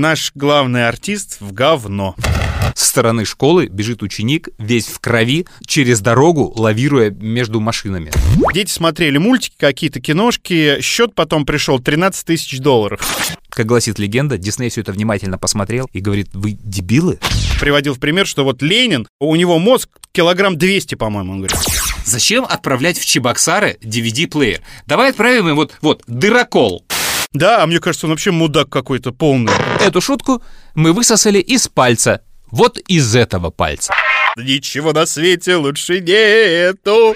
наш главный артист в говно. Со стороны школы бежит ученик, весь в крови, через дорогу, лавируя между машинами. Дети смотрели мультики, какие-то киношки. Счет потом пришел 13 тысяч долларов. Как гласит легенда, Дисней все это внимательно посмотрел и говорит, вы дебилы? Приводил в пример, что вот Ленин, у него мозг килограмм 200, по-моему, он говорит. Зачем отправлять в Чебоксары DVD-плеер? Давай отправим им вот, вот, дырокол. Да, а мне кажется, он вообще мудак какой-то полный. Эту шутку мы высосали из пальца. Вот из этого пальца. Ничего на свете лучше нету.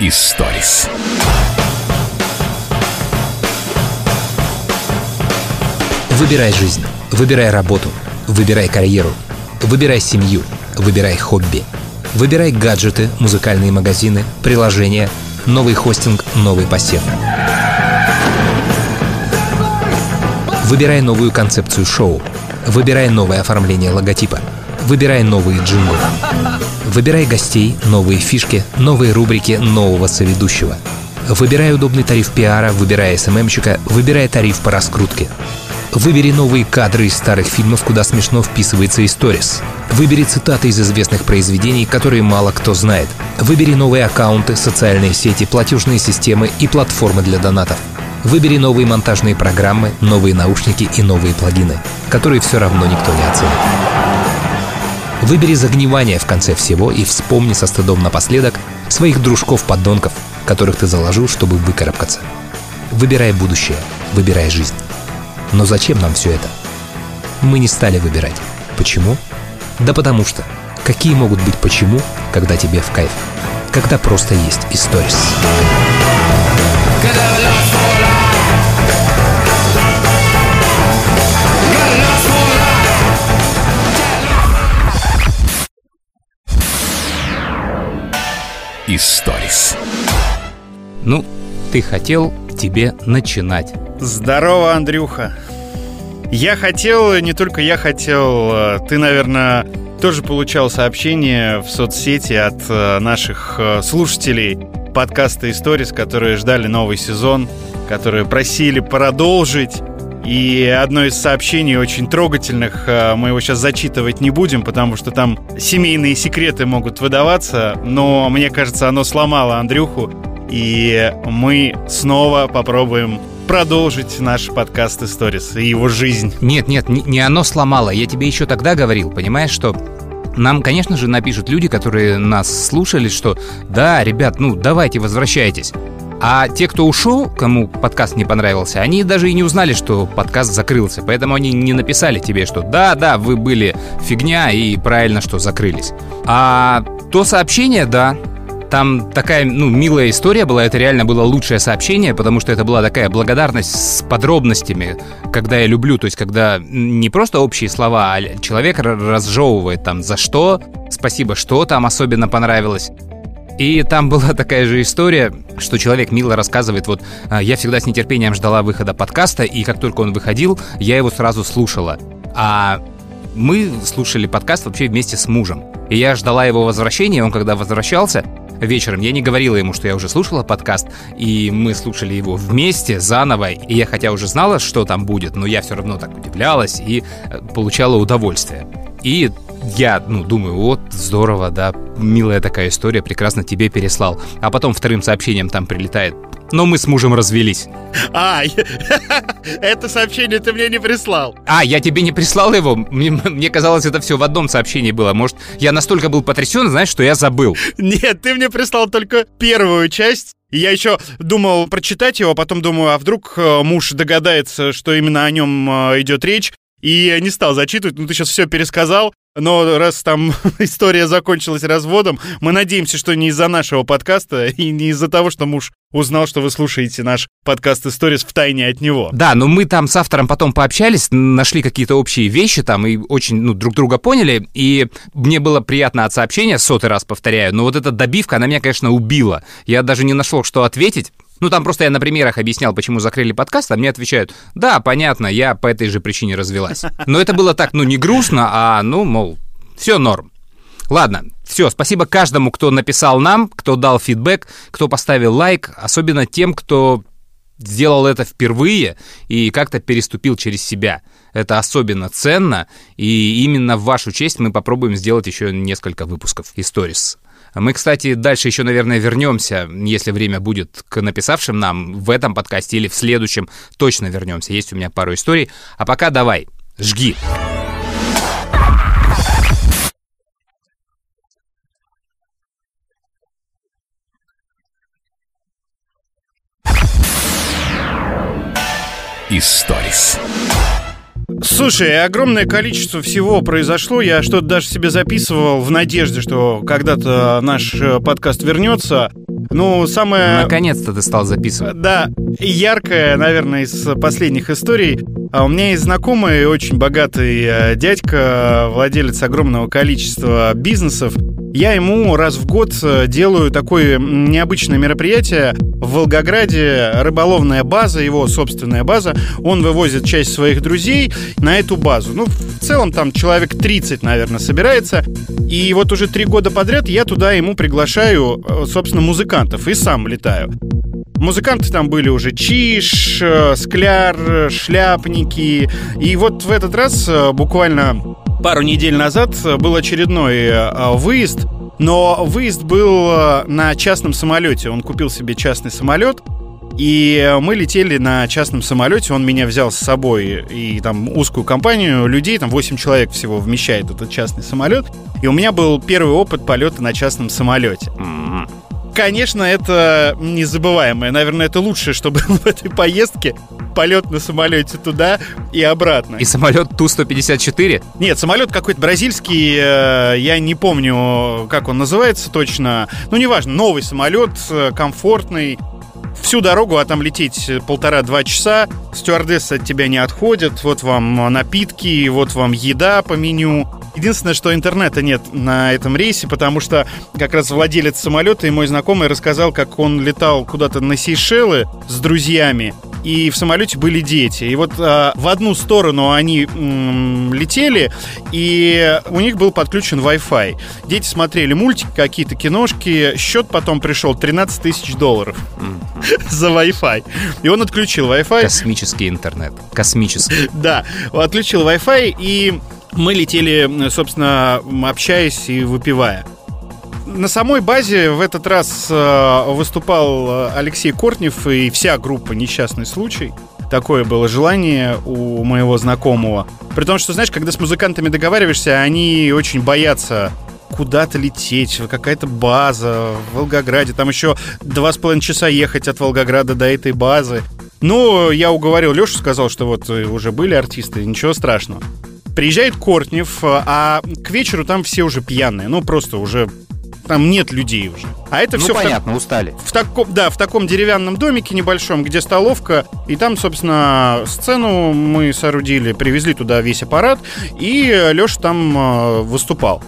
Историс. Выбирай жизнь, выбирай работу, выбирай карьеру, выбирай семью, выбирай хобби. Выбирай гаджеты, музыкальные магазины, приложения, новый хостинг, новый посев. Выбирай новую концепцию шоу. Выбирай новое оформление логотипа. Выбирай новые джинглы. Выбирай гостей, новые фишки, новые рубрики нового соведущего. Выбирай удобный тариф пиара, выбирай СММщика, выбирай тариф по раскрутке. Выбери новые кадры из старых фильмов, куда смешно вписывается историс. Выбери цитаты из известных произведений, которые мало кто знает. Выбери новые аккаунты, социальные сети, платежные системы и платформы для донатов. Выбери новые монтажные программы, новые наушники и новые плагины, которые все равно никто не оценит. Выбери загнивание в конце всего и вспомни со стыдом напоследок своих дружков-подонков, которых ты заложил, чтобы выкарабкаться. Выбирай будущее, выбирай жизнь. Но зачем нам все это? Мы не стали выбирать. Почему? Да потому что. Какие могут быть почему, когда тебе в кайф? Когда просто есть историс. Историс. Ну, ты хотел тебе начинать. Здорово, Андрюха. Я хотел, не только я хотел, э, ты, наверное, тоже получал сообщения в соцсети от э, наших э, слушателей подкаста «Историс», которые ждали новый сезон, которые просили продолжить. И одно из сообщений очень трогательных, мы его сейчас зачитывать не будем, потому что там семейные секреты могут выдаваться, но мне кажется, оно сломало Андрюху, и мы снова попробуем продолжить наш подкаст «Историс» и его жизнь. Нет, нет, не, не оно сломало. Я тебе еще тогда говорил, понимаешь, что нам, конечно же, напишут люди, которые нас слушали, что да, ребят, ну давайте возвращайтесь. А те, кто ушел, кому подкаст не понравился, они даже и не узнали, что подкаст закрылся. Поэтому они не написали тебе, что да, да, вы были фигня и правильно, что закрылись. А то сообщение, да, там такая, ну, милая история была, это реально было лучшее сообщение, потому что это была такая благодарность с подробностями, когда я люблю, то есть когда не просто общие слова, а человек разжевывает там за что, спасибо, что там особенно понравилось. И там была такая же история, что человек мило рассказывает, вот «А, я всегда с нетерпением ждала выхода подкаста, и как только он выходил, я его сразу слушала. А мы слушали подкаст вообще вместе с мужем. И я ждала его возвращения, он когда возвращался, вечером. Я не говорила ему, что я уже слушала подкаст, и мы слушали его вместе, заново. И я хотя уже знала, что там будет, но я все равно так удивлялась и э, получала удовольствие. И я, ну, думаю, вот, здорово, да, милая такая история, прекрасно тебе переслал. А потом вторым сообщением там прилетает. Но мы с мужем развелись. А, это сообщение ты мне не прислал. А, я тебе не прислал его? Мне, мне казалось, это все в одном сообщении было. Может, я настолько был потрясен, знаешь, что я забыл. Нет, ты мне прислал только первую часть. Я еще думал прочитать его, а потом думаю, а вдруг э, муж догадается, что именно о нем э, идет речь, и не стал зачитывать, ну ты сейчас все пересказал, но раз там история закончилась разводом, мы надеемся, что не из-за нашего подкаста и не из-за того, что муж узнал, что вы слушаете наш подкаст «Историс» в тайне от него. Да, но мы там с автором потом пообщались, нашли какие-то общие вещи там и очень ну, друг друга поняли, и мне было приятно от сообщения, сотый раз повторяю, но вот эта добивка, она меня, конечно, убила. Я даже не нашел, что ответить, ну, там просто я на примерах объяснял, почему закрыли подкаст, а мне отвечают, да, понятно, я по этой же причине развелась. Но это было так, ну, не грустно, а, ну, мол, все норм. Ладно, все, спасибо каждому, кто написал нам, кто дал фидбэк, кто поставил лайк, особенно тем, кто сделал это впервые и как-то переступил через себя. Это особенно ценно, и именно в вашу честь мы попробуем сделать еще несколько выпусков Stories. Мы, кстати, дальше еще, наверное, вернемся, если время будет, к написавшим нам в этом подкасте или в следующем точно вернемся. Есть у меня пару историй. А пока давай, жги. Историс. Слушай, огромное количество всего произошло. Я что-то даже себе записывал в надежде, что когда-то наш э, подкаст вернется. Ну, самое... Наконец-то ты стал записывать. Да, яркое, наверное, из последних историй. А у меня есть знакомый, очень богатый э, дядька, владелец огромного количества бизнесов. Я ему раз в год э, делаю такое необычное мероприятие в Волгограде, рыболовная база, его собственная база. Он вывозит часть своих друзей на эту базу. Ну, в целом там человек 30, наверное, собирается. И вот уже три года подряд я туда ему приглашаю, э, собственно, музыкантов и сам летаю. Музыканты там были уже Чиш, э, Скляр, Шляпники. И вот в этот раз буквально пару недель назад был очередной выезд. Но выезд был на частном самолете. Он купил себе частный самолет. И мы летели на частном самолете, он меня взял с собой и там узкую компанию людей, там 8 человек всего вмещает этот частный самолет. И у меня был первый опыт полета на частном самолете. Конечно, это незабываемое. Наверное, это лучшее, что было в этой поездке. Полет на самолете туда и обратно. И самолет Ту-154? Нет, самолет какой-то бразильский, э, я не помню, как он называется точно. Ну, неважно, новый самолет, э, комфортный, всю дорогу, а там лететь полтора-два часа, стюардессы от тебя не отходят, вот вам напитки, вот вам еда по меню. Единственное, что интернета нет на этом рейсе, потому что как раз владелец самолета и мой знакомый рассказал, как он летал куда-то на Сейшелы с друзьями, и в самолете были дети. И вот а, в одну сторону они м, летели, и у них был подключен Wi-Fi. Дети смотрели мультики, какие-то киношки. Счет потом пришел 13 тысяч долларов за Wi-Fi. И он отключил Wi-Fi. Космический интернет. Космический. Да, отключил Wi-Fi, и мы летели, собственно, общаясь и выпивая. На самой базе в этот раз э, выступал Алексей Кортнев и вся группа «Несчастный случай». Такое было желание у моего знакомого. При том, что, знаешь, когда с музыкантами договариваешься, они очень боятся куда-то лететь, какая-то база в Волгограде. Там еще два с половиной часа ехать от Волгограда до этой базы. Ну, я уговорил Лешу, сказал, что вот э, уже были артисты, ничего страшного. Приезжает Кортнев, а к вечеру там все уже пьяные. Ну, просто уже там нет людей уже. А это ну, все понятно, в, устали. В таком, да, в таком деревянном домике небольшом, где столовка, и там, собственно, сцену мы соорудили, привезли туда весь аппарат, и Леша там э, выступал.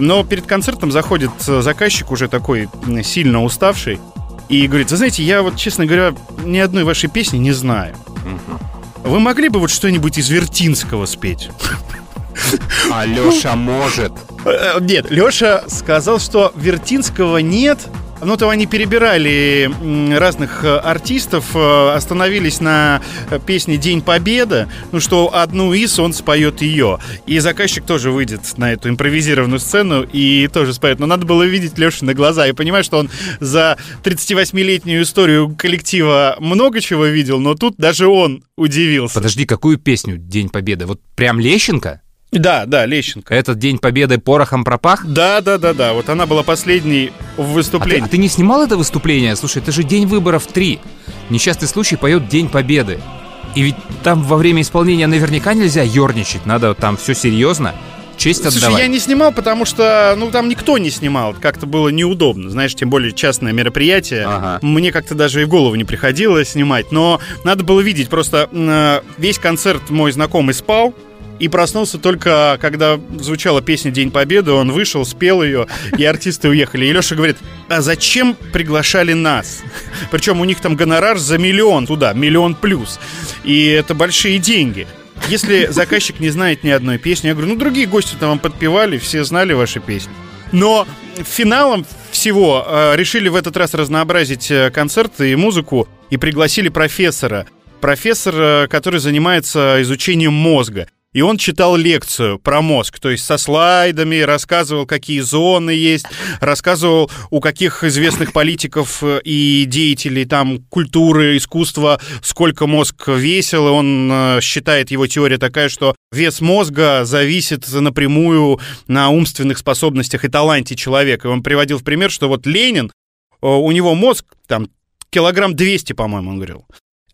Но перед концертом заходит заказчик уже такой сильно уставший и говорит, вы знаете, я вот, честно говоря, ни одной вашей песни не знаю. Вы могли бы вот что-нибудь из Вертинского спеть? А Леша может. Э, нет, Леша сказал, что Вертинского нет. Ну, то они перебирали разных э, артистов, э, остановились на песне «День Победы», ну, что одну из он споет ее. И заказчик тоже выйдет на эту импровизированную сцену и тоже споет. Но надо было видеть Лешу на глаза и понимать, что он за 38-летнюю историю коллектива много чего видел, но тут даже он удивился. Подожди, какую песню «День Победы»? Вот прям Лещенко? Да, да, Лещенко. Этот День Победы порохом пропах? Да, да, да, да. Вот она была последней в выступлении. А ты, а ты не снимал это выступление? Слушай, это же День выборов 3. Несчастный случай поет День Победы. И ведь там во время исполнения наверняка нельзя ерничать, надо там все серьезно. Честь Слушай, отдавать. я не снимал, потому что, ну, там никто не снимал. Как-то было неудобно, знаешь, тем более частное мероприятие. Ага. Мне как-то даже и в голову не приходило снимать. Но надо было видеть, просто э, весь концерт мой знакомый спал, и проснулся только, когда звучала песня «День Победы», он вышел, спел ее, и артисты уехали. И Леша говорит, а зачем приглашали нас? Причем у них там гонорар за миллион туда, миллион плюс. И это большие деньги. Если заказчик не знает ни одной песни, я говорю, ну, другие гости там вам подпевали, все знали ваши песни. Но финалом всего э, решили в этот раз разнообразить э, концерты и музыку. и пригласили профессора. Профессор, э, который занимается изучением мозга. И он читал лекцию про мозг, то есть со слайдами, рассказывал, какие зоны есть, рассказывал, у каких известных политиков э, и деятелей там культуры, искусства, сколько мозг весил. И он э, считает, его теория такая, что вес мозга зависит напрямую на умственных способностях и таланте человека. И он приводил в пример, что вот Ленин, э, у него мозг там килограмм 200, по-моему, он говорил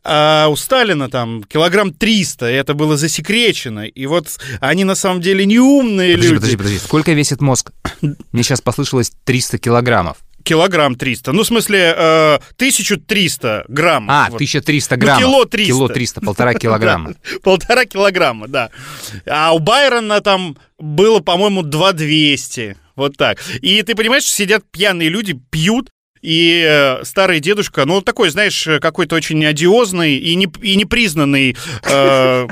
а у Сталина там килограмм 300, и это было засекречено. И вот они на самом деле не умные подожди, люди. Подожди, подожди, сколько весит мозг? Мне сейчас послышалось 300 килограммов. Килограмм 300. Ну, в смысле, э, 1300 грамм. А, вот. 1300 граммов. Ну, кило 300. Кило 300, полтора килограмма. Полтора килограмма, да. А у Байрона там было, по-моему, 2200. Вот так. И ты понимаешь, сидят пьяные люди, пьют, и э, старый дедушка, ну, такой, знаешь, какой-то очень одиозный и, не, и непризнанный э,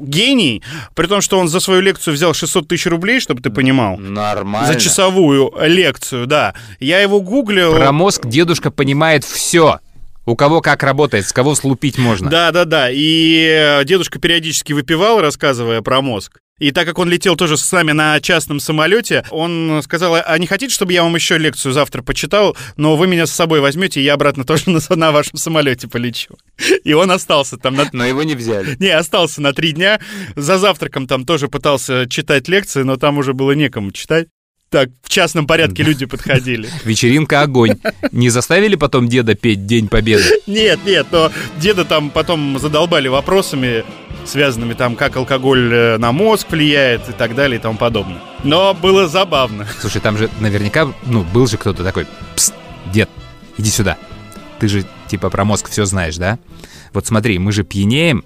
гений, при том, что он за свою лекцию взял 600 тысяч рублей, чтобы ты понимал. Нормально. За часовую лекцию, да. Я его гуглил. Про мозг дедушка понимает все. У кого как работает, с кого слупить можно. Да, да, да. И дедушка периодически выпивал, рассказывая про мозг. И так как он летел тоже с нами на частном самолете, он сказал, а не хотите, чтобы я вам еще лекцию завтра почитал, но вы меня с собой возьмете, и я обратно тоже на, на вашем самолете полечу. И он остался там. На... Но его не взяли. Не, остался на три дня. За завтраком там тоже пытался читать лекции, но там уже было некому читать. Так, в частном порядке люди подходили. Вечеринка огонь. Не заставили потом деда петь День Победы? Нет, нет, но деда там потом задолбали вопросами, связанными там, как алкоголь э, на мозг влияет и так далее и тому подобное. Но было забавно. Слушай, там же наверняка, ну, был же кто-то такой, Пс, дед, иди сюда. Ты же типа про мозг все знаешь, да? Вот смотри, мы же пьянеем,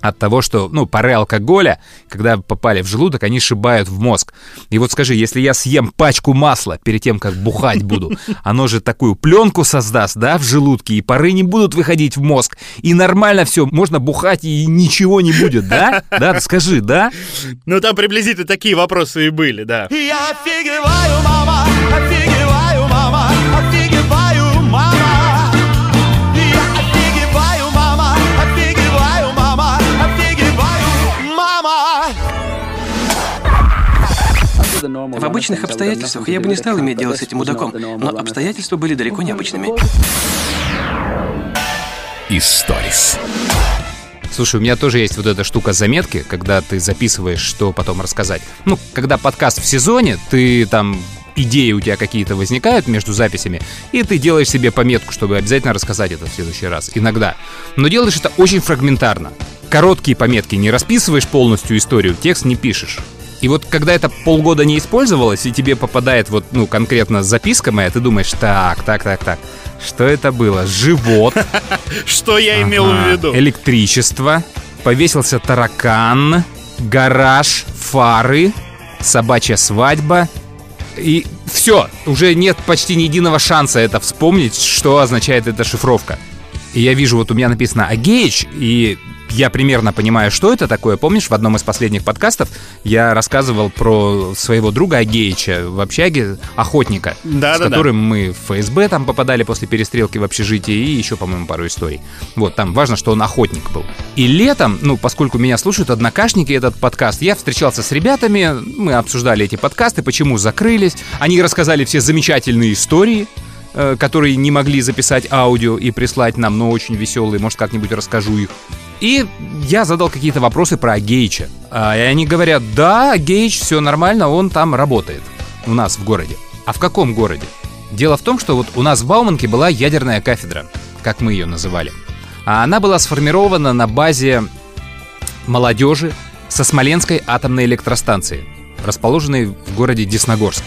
от того, что, ну, пары алкоголя, когда попали в желудок, они шибают в мозг. И вот скажи, если я съем пачку масла перед тем, как бухать буду, оно же такую пленку создаст, да, в желудке, и пары не будут выходить в мозг. И нормально все, можно бухать, и ничего не будет, да? Да, скажи, да? Ну, там приблизительно такие вопросы и были, да. Я офигеваю, мама, офигеваю, В обычных обстоятельствах я бы не стал иметь дело с этим мудаком, но обстоятельства были далеко не обычными. Историс. Слушай, у меня тоже есть вот эта штука заметки, когда ты записываешь, что потом рассказать. Ну, когда подкаст в сезоне, ты там идеи у тебя какие-то возникают между записями, и ты делаешь себе пометку, чтобы обязательно рассказать это в следующий раз. Иногда. Но делаешь это очень фрагментарно. Короткие пометки не расписываешь полностью историю, текст не пишешь. И вот когда это полгода не использовалось, и тебе попадает вот, ну, конкретно записка моя, ты думаешь, так, так, так, так, что это было? Живот, Что я имел в виду? Электричество, повесился таракан, гараж, фары, собачья свадьба. И все, уже нет почти ни единого шанса это вспомнить, что означает эта шифровка. И я вижу, вот у меня написано «Агеич», и я примерно понимаю, что это такое. Помнишь, в одном из последних подкастов я рассказывал про своего друга Агеича в общаге, охотника, с Да-да-да. которым мы в ФСБ там попадали после перестрелки в общежитии и еще, по-моему, пару историй. Вот, там важно, что он охотник был. И летом, ну, поскольку меня слушают однокашники этот подкаст, я встречался с ребятами, мы обсуждали эти подкасты, почему закрылись. Они рассказали все замечательные истории, которые не могли записать аудио и прислать нам, но очень веселые, может, как-нибудь расскажу их. И я задал какие-то вопросы про Гейча. А, и они говорят, да, Гейч, все нормально, он там работает. У нас в городе. А в каком городе? Дело в том, что вот у нас в Бауманке была ядерная кафедра, как мы ее называли. А она была сформирована на базе молодежи со Смоленской атомной электростанции, расположенной в городе Десногорск.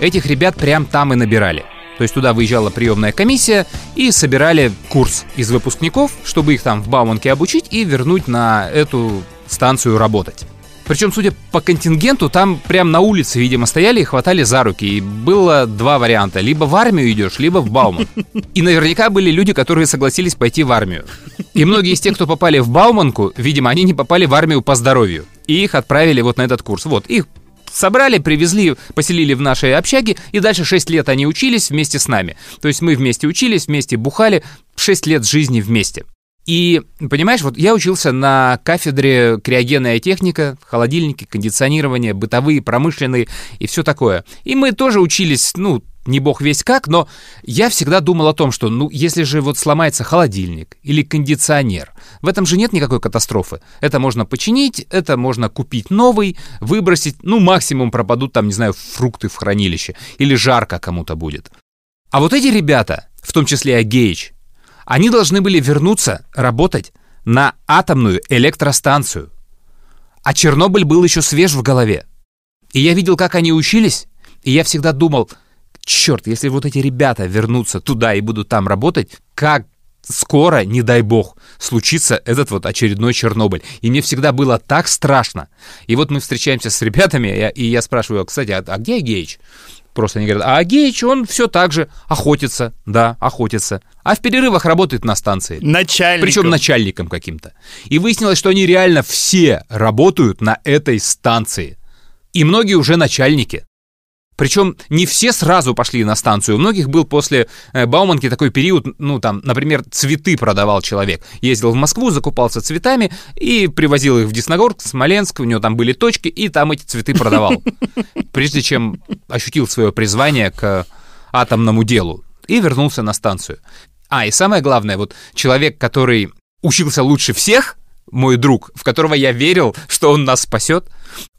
Этих ребят прям там и набирали. То есть туда выезжала приемная комиссия и собирали курс из выпускников, чтобы их там в Бауманке обучить и вернуть на эту станцию работать. Причем, судя по контингенту, там прям на улице, видимо, стояли и хватали за руки. И было два варианта. Либо в армию идешь, либо в Бауман. И наверняка были люди, которые согласились пойти в армию. И многие из тех, кто попали в Бауманку, видимо, они не попали в армию по здоровью. И их отправили вот на этот курс. Вот, их собрали, привезли, поселили в нашей общаге, и дальше 6 лет они учились вместе с нами. То есть мы вместе учились, вместе бухали, 6 лет жизни вместе. И, понимаешь, вот я учился на кафедре криогенная техника, холодильники, кондиционирование, бытовые, промышленные и все такое. И мы тоже учились, ну, не бог весь как, но я всегда думал о том, что, ну, если же вот сломается холодильник или кондиционер, в этом же нет никакой катастрофы. Это можно починить, это можно купить новый, выбросить, ну, максимум пропадут там, не знаю, фрукты в хранилище или жарко кому-то будет. А вот эти ребята, в том числе Агеич, они должны были вернуться работать на атомную электростанцию. А Чернобыль был еще свеж в голове. И я видел, как они учились, и я всегда думал, черт, если вот эти ребята вернутся туда и будут там работать, как скоро, не дай бог, случится этот вот очередной Чернобыль. И мне всегда было так страшно. И вот мы встречаемся с ребятами, и я спрашиваю, кстати, а, а где Геич? Просто они говорят, а Агеич, он все так же охотится, да, охотится. А в перерывах работает на станции. Начальником. Причем начальником каким-то. И выяснилось, что они реально все работают на этой станции. И многие уже начальники. Причем не все сразу пошли на станцию. У многих был после э, Бауманки такой период, ну там, например, цветы продавал человек. Ездил в Москву, закупался цветами и привозил их в Десногорск, Смоленск, у него там были точки, и там эти цветы продавал. Прежде чем ощутил свое призвание к атомному делу и вернулся на станцию. А, и самое главное, вот человек, который учился лучше всех, мой друг, в которого я верил, что он нас спасет,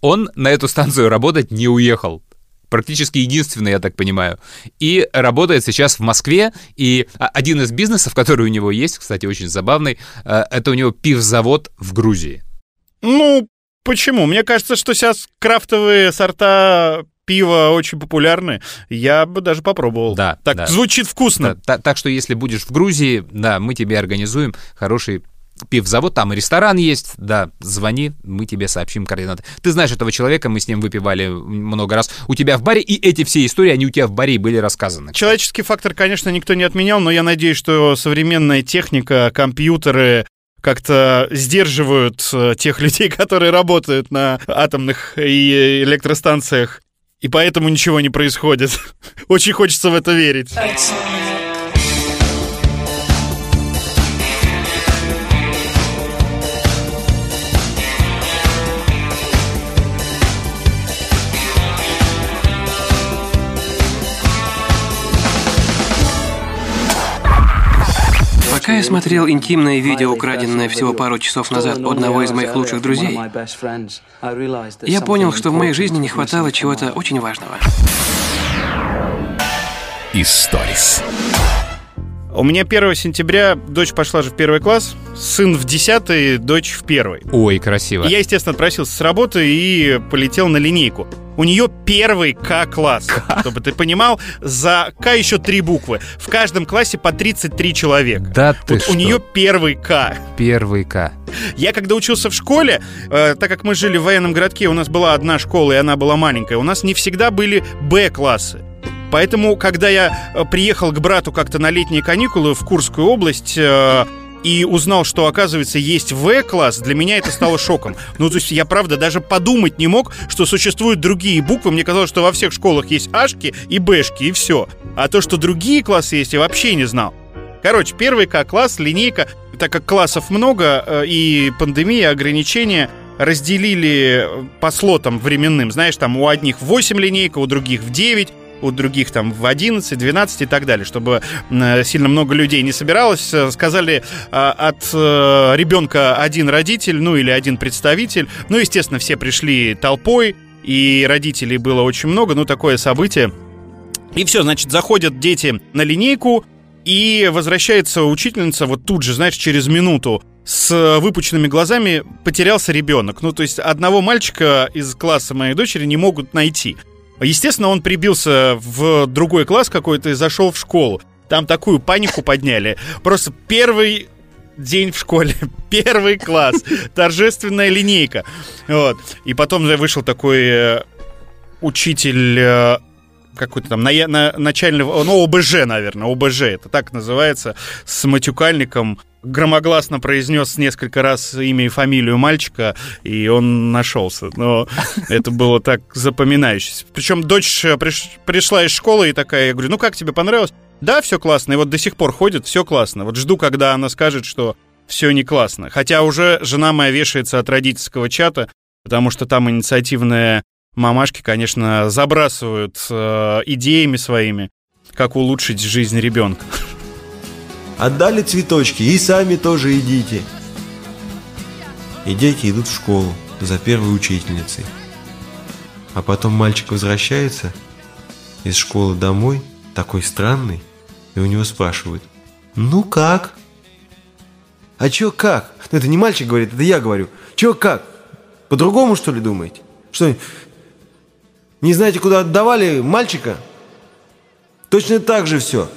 он на эту станцию работать не уехал практически единственный, я так понимаю. И работает сейчас в Москве, и один из бизнесов, который у него есть, кстати, очень забавный, э, это у него пивзавод в Грузии. Ну, почему? Мне кажется, что сейчас крафтовые сорта пива очень популярны. Я бы даже попробовал. Да. Так да. звучит вкусно. Да, так что, если будешь в Грузии, да, мы тебе организуем хороший пивзавод, там и ресторан есть, да, звони, мы тебе сообщим координаты. Ты знаешь этого человека, мы с ним выпивали много раз у тебя в баре, и эти все истории, они у тебя в баре были рассказаны. Человеческий фактор, конечно, никто не отменял, но я надеюсь, что современная техника, компьютеры как-то сдерживают э, тех людей, которые работают на атомных и электростанциях, и поэтому ничего не происходит. Очень хочется в это верить. Пока я смотрел интимное видео, украденное всего пару часов назад у одного из моих лучших друзей, я понял, что в моей жизни не хватало чего-то очень важного. Историс. У меня 1 сентября дочь пошла же в первый класс, сын в 10, дочь в первый. Ой, красиво. И я, естественно, отпросился с работы и полетел на линейку. У нее первый К-класс, чтобы ты понимал, за К еще три буквы. В каждом классе по 33 человека. Да ты Вот что? у нее первый К. Первый К. Я когда учился в школе, э, так как мы жили в военном городке, у нас была одна школа, и она была маленькая, у нас не всегда были Б-классы. Поэтому, когда я э, приехал к брату как-то на летние каникулы в Курскую область э, и узнал, что, оказывается, есть В-класс, для меня это стало шоком. Ну, то есть я, правда, даже подумать не мог, что существуют другие буквы. Мне казалось, что во всех школах есть Ашки и Бэшки, и все. А то, что другие классы есть, я вообще не знал. Короче, первый К-класс, линейка, так как классов много э, и пандемия, ограничения, разделили э, по слотам временным. Знаешь, там у одних 8 линейка, у других в 9, у других там в 11, 12 и так далее, чтобы э, сильно много людей не собиралось. Э, Сказали э, от ребенка один родитель, ну или один представитель. Ну, естественно, все пришли толпой, и родителей было очень много, ну, такое событие. И все, значит, заходят дети на линейку, и возвращается учительница вот тут же, знаешь, через минуту с выпученными глазами потерялся ребенок. Ну, то есть одного мальчика из класса моей дочери не могут найти. Естественно, он прибился в другой класс какой-то и зашел в школу. Там такую панику подняли. Просто первый день в школе, первый класс, торжественная линейка. Вот. И потом вышел такой э, учитель э, какой-то там на, на, начальный, ну, ОБЖ, наверное, ОБЖ, это так называется, с матюкальником, громогласно произнес несколько раз имя и фамилию мальчика, и он нашелся. Но это было так запоминающееся. Причем дочь приш, пришла из школы и такая, я говорю, ну как тебе понравилось? Да, все классно. И вот до сих пор ходит, все классно. Вот жду, когда она скажет, что все не классно. Хотя уже жена моя вешается от родительского чата, потому что там инициативные мамашки, конечно, забрасывают э, идеями своими, как улучшить жизнь ребенка. Отдали цветочки и сами тоже идите. И дети идут в школу за первой учительницей. А потом мальчик возвращается из школы домой, такой странный, и у него спрашивают, ну как? А чё как? Это не мальчик говорит, это я говорю. Чё как? По-другому что ли думаете? Что, не знаете, куда отдавали мальчика? Точно так же все.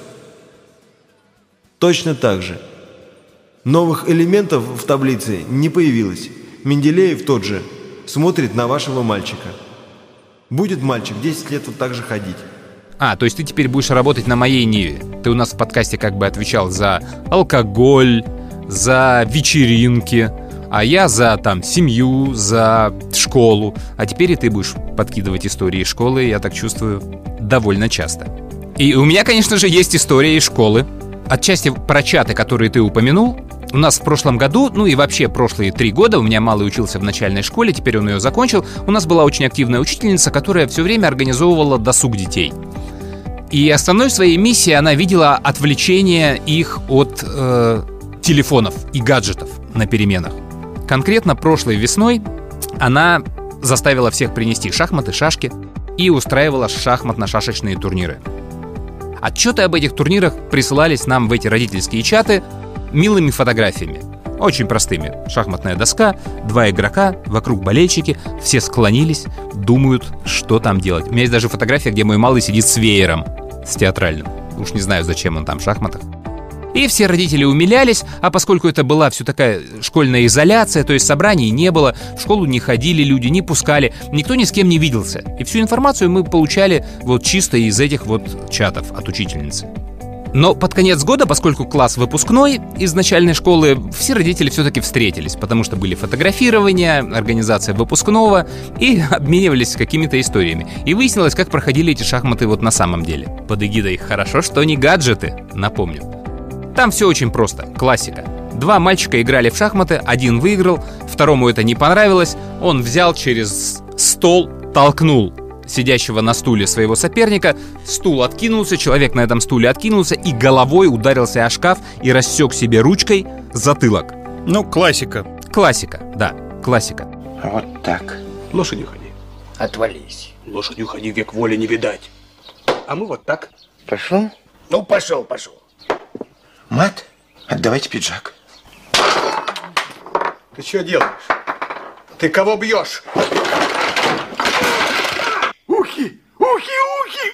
Точно так же. Новых элементов в таблице не появилось. Менделеев тот же смотрит на вашего мальчика. Будет мальчик 10 лет вот так же ходить. А, то есть ты теперь будешь работать на моей ниве. Ты у нас в подкасте как бы отвечал за алкоголь, за вечеринки, а я за там семью, за школу. А теперь и ты будешь подкидывать истории школы, я так чувствую, довольно часто. И у меня, конечно же, есть история из школы. Отчасти про чаты, которые ты упомянул, у нас в прошлом году, ну и вообще прошлые три года, у меня малый учился в начальной школе, теперь он ее закончил, у нас была очень активная учительница, которая все время организовывала досуг детей. И основной своей миссией она видела отвлечение их от э, телефонов и гаджетов на переменах. Конкретно прошлой весной она заставила всех принести шахматы, шашки и устраивала шахматно-шашечные турниры. Отчеты об этих турнирах присылались нам в эти родительские чаты милыми фотографиями. Очень простыми. Шахматная доска, два игрока, вокруг болельщики, все склонились, думают, что там делать. У меня есть даже фотография, где мой малый сидит с веером, с театральным. Уж не знаю, зачем он там в шахматах. И все родители умилялись, а поскольку это была все такая школьная изоляция, то есть собраний не было, в школу не ходили люди, не пускали, никто ни с кем не виделся. И всю информацию мы получали вот чисто из этих вот чатов от учительницы. Но под конец года, поскольку класс выпускной из начальной школы, все родители все-таки встретились, потому что были фотографирования, организация выпускного и обменивались какими-то историями. И выяснилось, как проходили эти шахматы вот на самом деле. Под эгидой «Хорошо, что не гаджеты», напомню. Там все очень просто, классика. Два мальчика играли в шахматы, один выиграл, второму это не понравилось, он взял через стол, толкнул сидящего на стуле своего соперника, стул откинулся, человек на этом стуле откинулся и головой ударился о шкаф и рассек себе ручкой затылок. Ну, классика. Классика, да, классика. Вот так. Лошадью ходи. Отвались. Лошадью ходи, век воли не видать. А мы вот так. Пошел? Ну, пошел, пошел. Мат, отдавайте пиджак. Ты что делаешь? Ты кого бьешь? Ухи! Ухи! Ухи!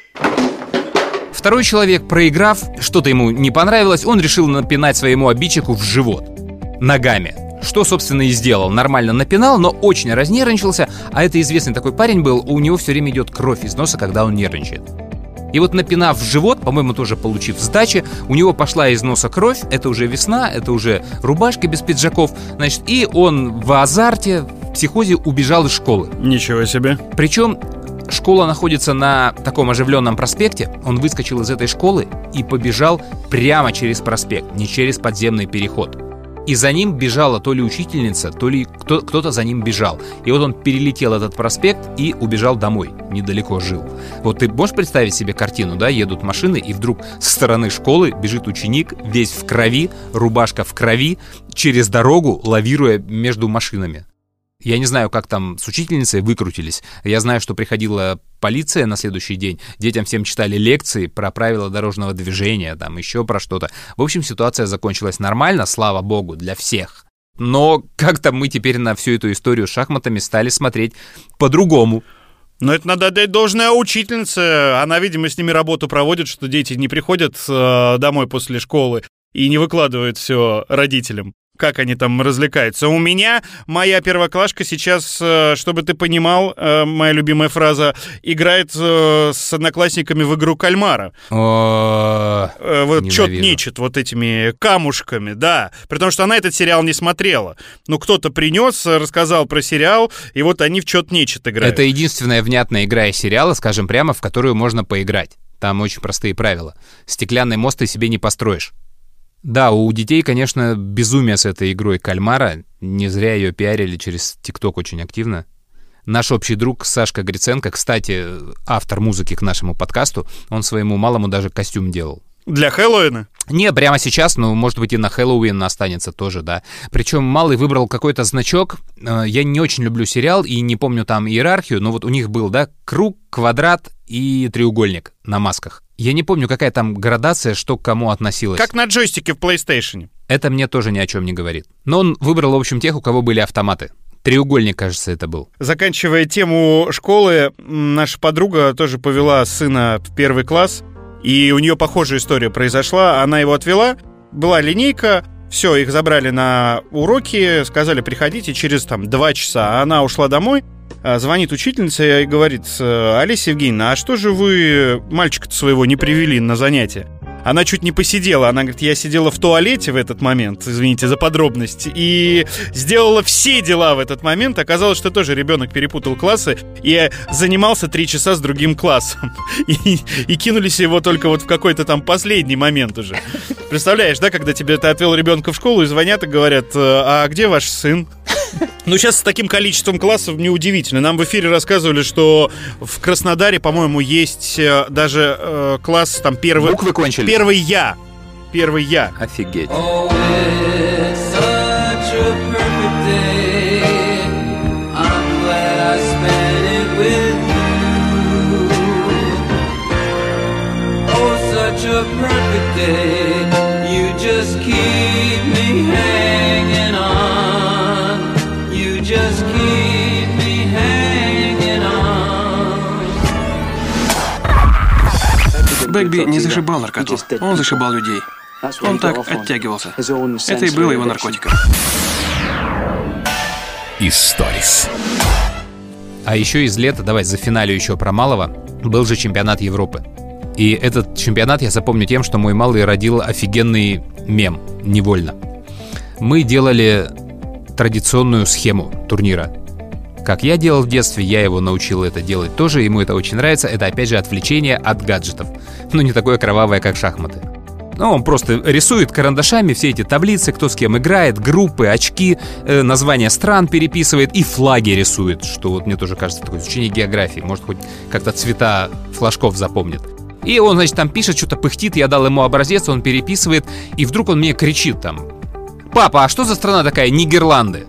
Второй человек, проиграв, что-то ему не понравилось, он решил напинать своему обидчику в живот. Ногами. Что, собственно, и сделал. Нормально напинал, но очень разнервничался, а это известный такой парень был, у него все время идет кровь из носа, когда он нервничает. И вот напинав в живот, по-моему, тоже получив сдачи, у него пошла из носа кровь, это уже весна, это уже рубашка без пиджаков, значит, и он в азарте, в психозе убежал из школы. Ничего себе. Причем школа находится на таком оживленном проспекте, он выскочил из этой школы и побежал прямо через проспект, не через подземный переход. И за ним бежала то ли учительница, то ли кто- кто-то за ним бежал. И вот он перелетел этот проспект и убежал домой. Недалеко жил. Вот ты можешь представить себе картину, да? Едут машины, и вдруг со стороны школы бежит ученик, весь в крови, рубашка в крови, через дорогу, лавируя между машинами. Я не знаю, как там с учительницей выкрутились. Я знаю, что приходила полиция на следующий день. Детям всем читали лекции про правила дорожного движения, там еще про что-то. В общем, ситуация закончилась нормально, слава богу, для всех. Но как-то мы теперь на всю эту историю с шахматами стали смотреть по-другому. Но это надо отдать должное учительнице. Она, видимо, с ними работу проводит, что дети не приходят э, домой после школы и не выкладывают все родителям. Как они там развлекаются. У меня моя первоклашка сейчас, э, чтобы ты понимал, э, моя любимая фраза, играет э, с одноклассниками в игру кальмара. Вот Ненавижу. чет-ничет вот этими камушками, да. При том, что она этот сериал не смотрела. Ну, кто-то принес, рассказал про сериал, и вот они в чет-ничет играют. Это единственная внятная игра из сериала, скажем прямо, в которую можно поиграть. Там очень простые правила. Стеклянный мост ты себе не построишь. Да, у детей, конечно, безумие с этой игрой кальмара. Не зря ее пиарили через ТикТок очень активно. Наш общий друг Сашка Гриценко, кстати, автор музыки к нашему подкасту, он своему малому даже костюм делал. Для Хэллоуина? Не, прямо сейчас, но, может быть, и на Хэллоуин останется тоже, да. Причем Малый выбрал какой-то значок. Э, Я не очень люблю сериал и не помню там иерархию, но вот у них был, да, круг, квадрат и треугольник на масках. Я не помню, какая там градация, что к кому относилось. Как на джойстике в PlayStation. Это мне тоже ни о чем не говорит. Но он выбрал, в общем, тех, у кого были автоматы. Треугольник, кажется, это был. Заканчивая тему школы, наша подруга тоже повела сына в первый класс, и у нее похожая история произошла. Она его отвела, была линейка, все, их забрали на уроки, сказали, приходите через там два часа. Она ушла домой, а, звонит учительница и говорит, «Э, Олеся Евгеньевна, а что же вы мальчика своего не привели на занятия? Она чуть не посидела. Она говорит, я сидела в туалете в этот момент, извините за подробность, и сделала все дела в этот момент. Оказалось, что тоже ребенок перепутал классы и занимался три часа с другим классом. И, и кинулись его только вот в какой-то там последний момент уже. Представляешь, да, когда тебе ты отвел ребенка в школу и звонят и говорят, «Э, а где ваш сын? Ну, сейчас с таким количеством классов неудивительно. Нам в эфире рассказывали, что в Краснодаре, по-моему, есть э, даже э, класс там первый... Буквы кончились. Первый Я. Первый Я. Офигеть. Зашибал наркоту, он зашибал людей. Он так оттягивался. Это и было его наркотиком. Историс. А еще из лета, давай за финалю еще про малого, был же чемпионат Европы. И этот чемпионат я запомню тем, что мой малый родил офигенный мем, невольно. Мы делали традиционную схему турнира. Как я делал в детстве, я его научил это делать тоже, ему это очень нравится. Это опять же отвлечение от гаджетов. Но не такое кровавое, как шахматы. Ну, он просто рисует карандашами все эти таблицы, кто с кем играет, группы, очки, э, названия стран переписывает и флаги рисует, что вот мне тоже кажется такое изучение географии. Может, хоть как-то цвета флажков запомнит. И он, значит, там пишет, что-то пыхтит, я дал ему образец, он переписывает, и вдруг он мне кричит там, «Папа, а что за страна такая Нидерланды?»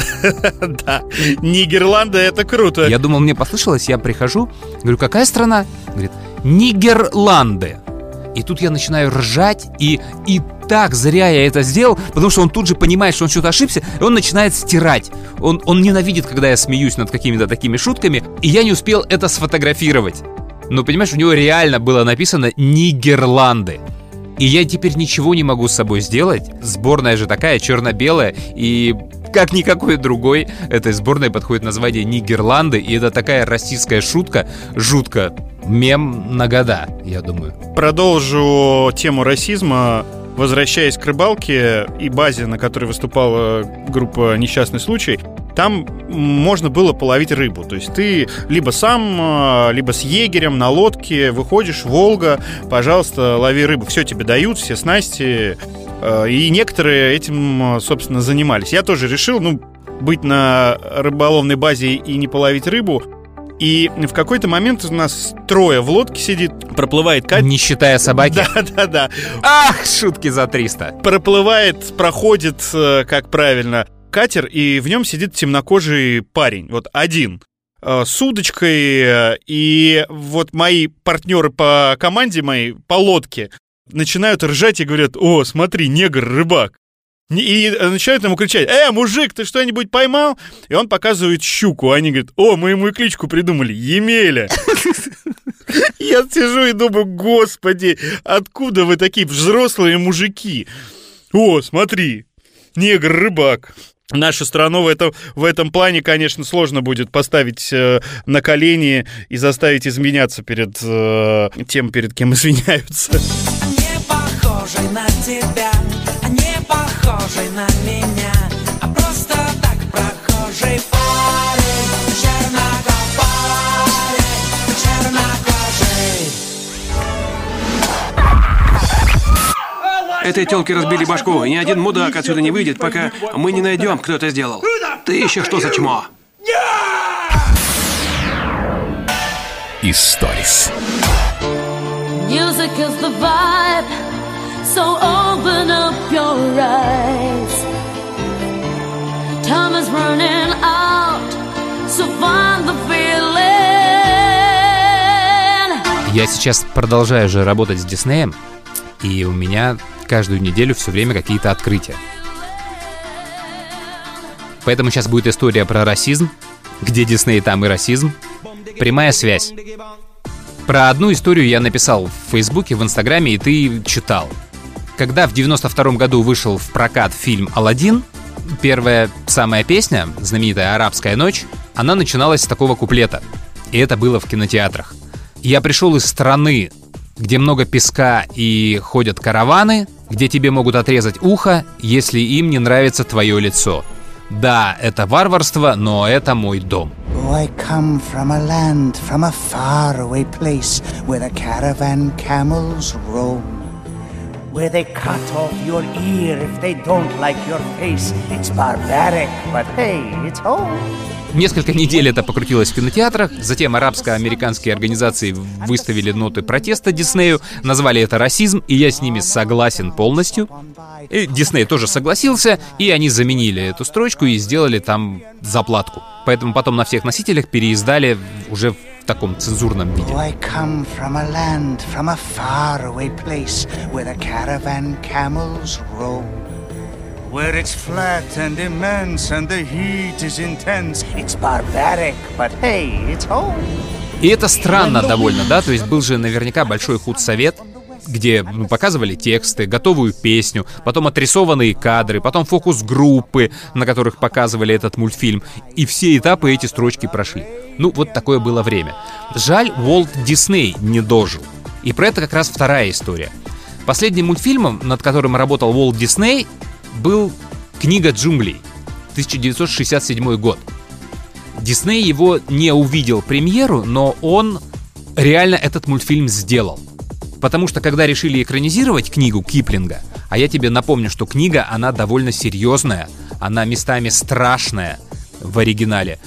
Да, Нидерланды это круто. Я думал, мне послышалось, я прихожу, говорю, какая страна? Говорит, Нигерланды. И тут я начинаю ржать, и, и так зря я это сделал, потому что он тут же понимает, что он что-то ошибся, и он начинает стирать. Он, он ненавидит, когда я смеюсь над какими-то такими шутками, и я не успел это сфотографировать. Но понимаешь, у него реально было написано Нигерланды. И я теперь ничего не могу с собой сделать. Сборная же такая черно-белая, и как никакой другой этой сборной подходит название Нигерланды, и это такая российская шутка, жутко, мем на года, я думаю. Продолжу тему расизма. Возвращаясь к рыбалке и базе, на которой выступала группа «Несчастный случай», там можно было половить рыбу. То есть ты либо сам, а, либо с егерем на лодке выходишь, Волга, пожалуйста, лови рыбу. Все тебе дают, все снасти. А, И некоторые этим, а, собственно, занимались. Я тоже решил, ну, быть на рыболовной базе и не половить рыбу. И в какой-то момент у нас трое в лодке сидит, проплывает катер. Не считая собаки. Да, да, да. Ах, шутки за 300. Проплывает, проходит, э, как правильно, катер, и в нем сидит темнокожий парень. Вот один. э, С удочкой. э, И вот мои партнеры по команде моей, по лодке, начинают ржать и говорят, о, смотри, негр-рыбак. Не- И начинают ему кричать, э, мужик, ты что-нибудь поймал? И он показывает щуку. Они говорят, о, мы ему и кличку придумали, Емеля. Я сижу и думаю, господи, откуда вы такие взрослые мужики? О, смотри, негр-рыбак. Нашу страну в этом, в этом плане, конечно, сложно будет поставить э, на колени и заставить изменяться перед э, тем, перед кем извиняются. Не похожий на тебя, не похожий на меня, а просто так прохожий парень, чернокопарень, чернокожий. Этой телке разбили башку, и ни один мудак отсюда не выйдет, пока мы не найдем, кто это сделал. Ты еще что за чмо? Историс. Music is the vibe, so open up your eyes. Time is running out, so find the feeling. Я сейчас продолжаю же работать с Диснеем, и у меня каждую неделю все время какие-то открытия. Поэтому сейчас будет история про расизм, где Дисней, там и расизм. Прямая связь. Про одну историю я написал в Фейсбуке, в Инстаграме, и ты читал. Когда в 92 году вышел в прокат фильм «Аладдин», первая самая песня, знаменитая «Арабская ночь», она начиналась с такого куплета. И это было в кинотеатрах. Я пришел из страны, где много песка и ходят караваны, где тебе могут отрезать ухо, если им не нравится твое лицо. Да, это варварство, но это мой дом. I. Where they cut off your ear if they don't like your face. It's barbaric, but hey, it's home. Несколько недель это покрутилось в кинотеатрах, затем арабско-американские организации выставили ноты протеста Диснею, назвали это расизм, и я с ними согласен полностью. И Дисней тоже согласился, и они заменили эту строчку и сделали там заплатку. Поэтому потом на всех носителях переиздали уже таком цензурном виде. Oh, I come from a land, from a faraway place where the caravan camels roam. Where it's flat and immense and the heat is intense. It's barbaric, but hey, it's home. И это странно довольно, да? То есть был же наверняка большой худсовет, где ну, показывали тексты, готовую песню, потом отрисованные кадры, потом фокус-группы, на которых показывали этот мультфильм. И все этапы эти строчки прошли. Ну, вот такое было время. Жаль, Уолт Дисней не дожил. И про это как раз вторая история. Последним мультфильмом, над которым работал Уолт Дисней, был «Книга джунглей», 1967 год. Дисней его не увидел премьеру, но он реально этот мультфильм сделал. Потому что когда решили экранизировать книгу Киплинга, а я тебе напомню, что книга, она довольно серьезная, она местами страшная в оригинале,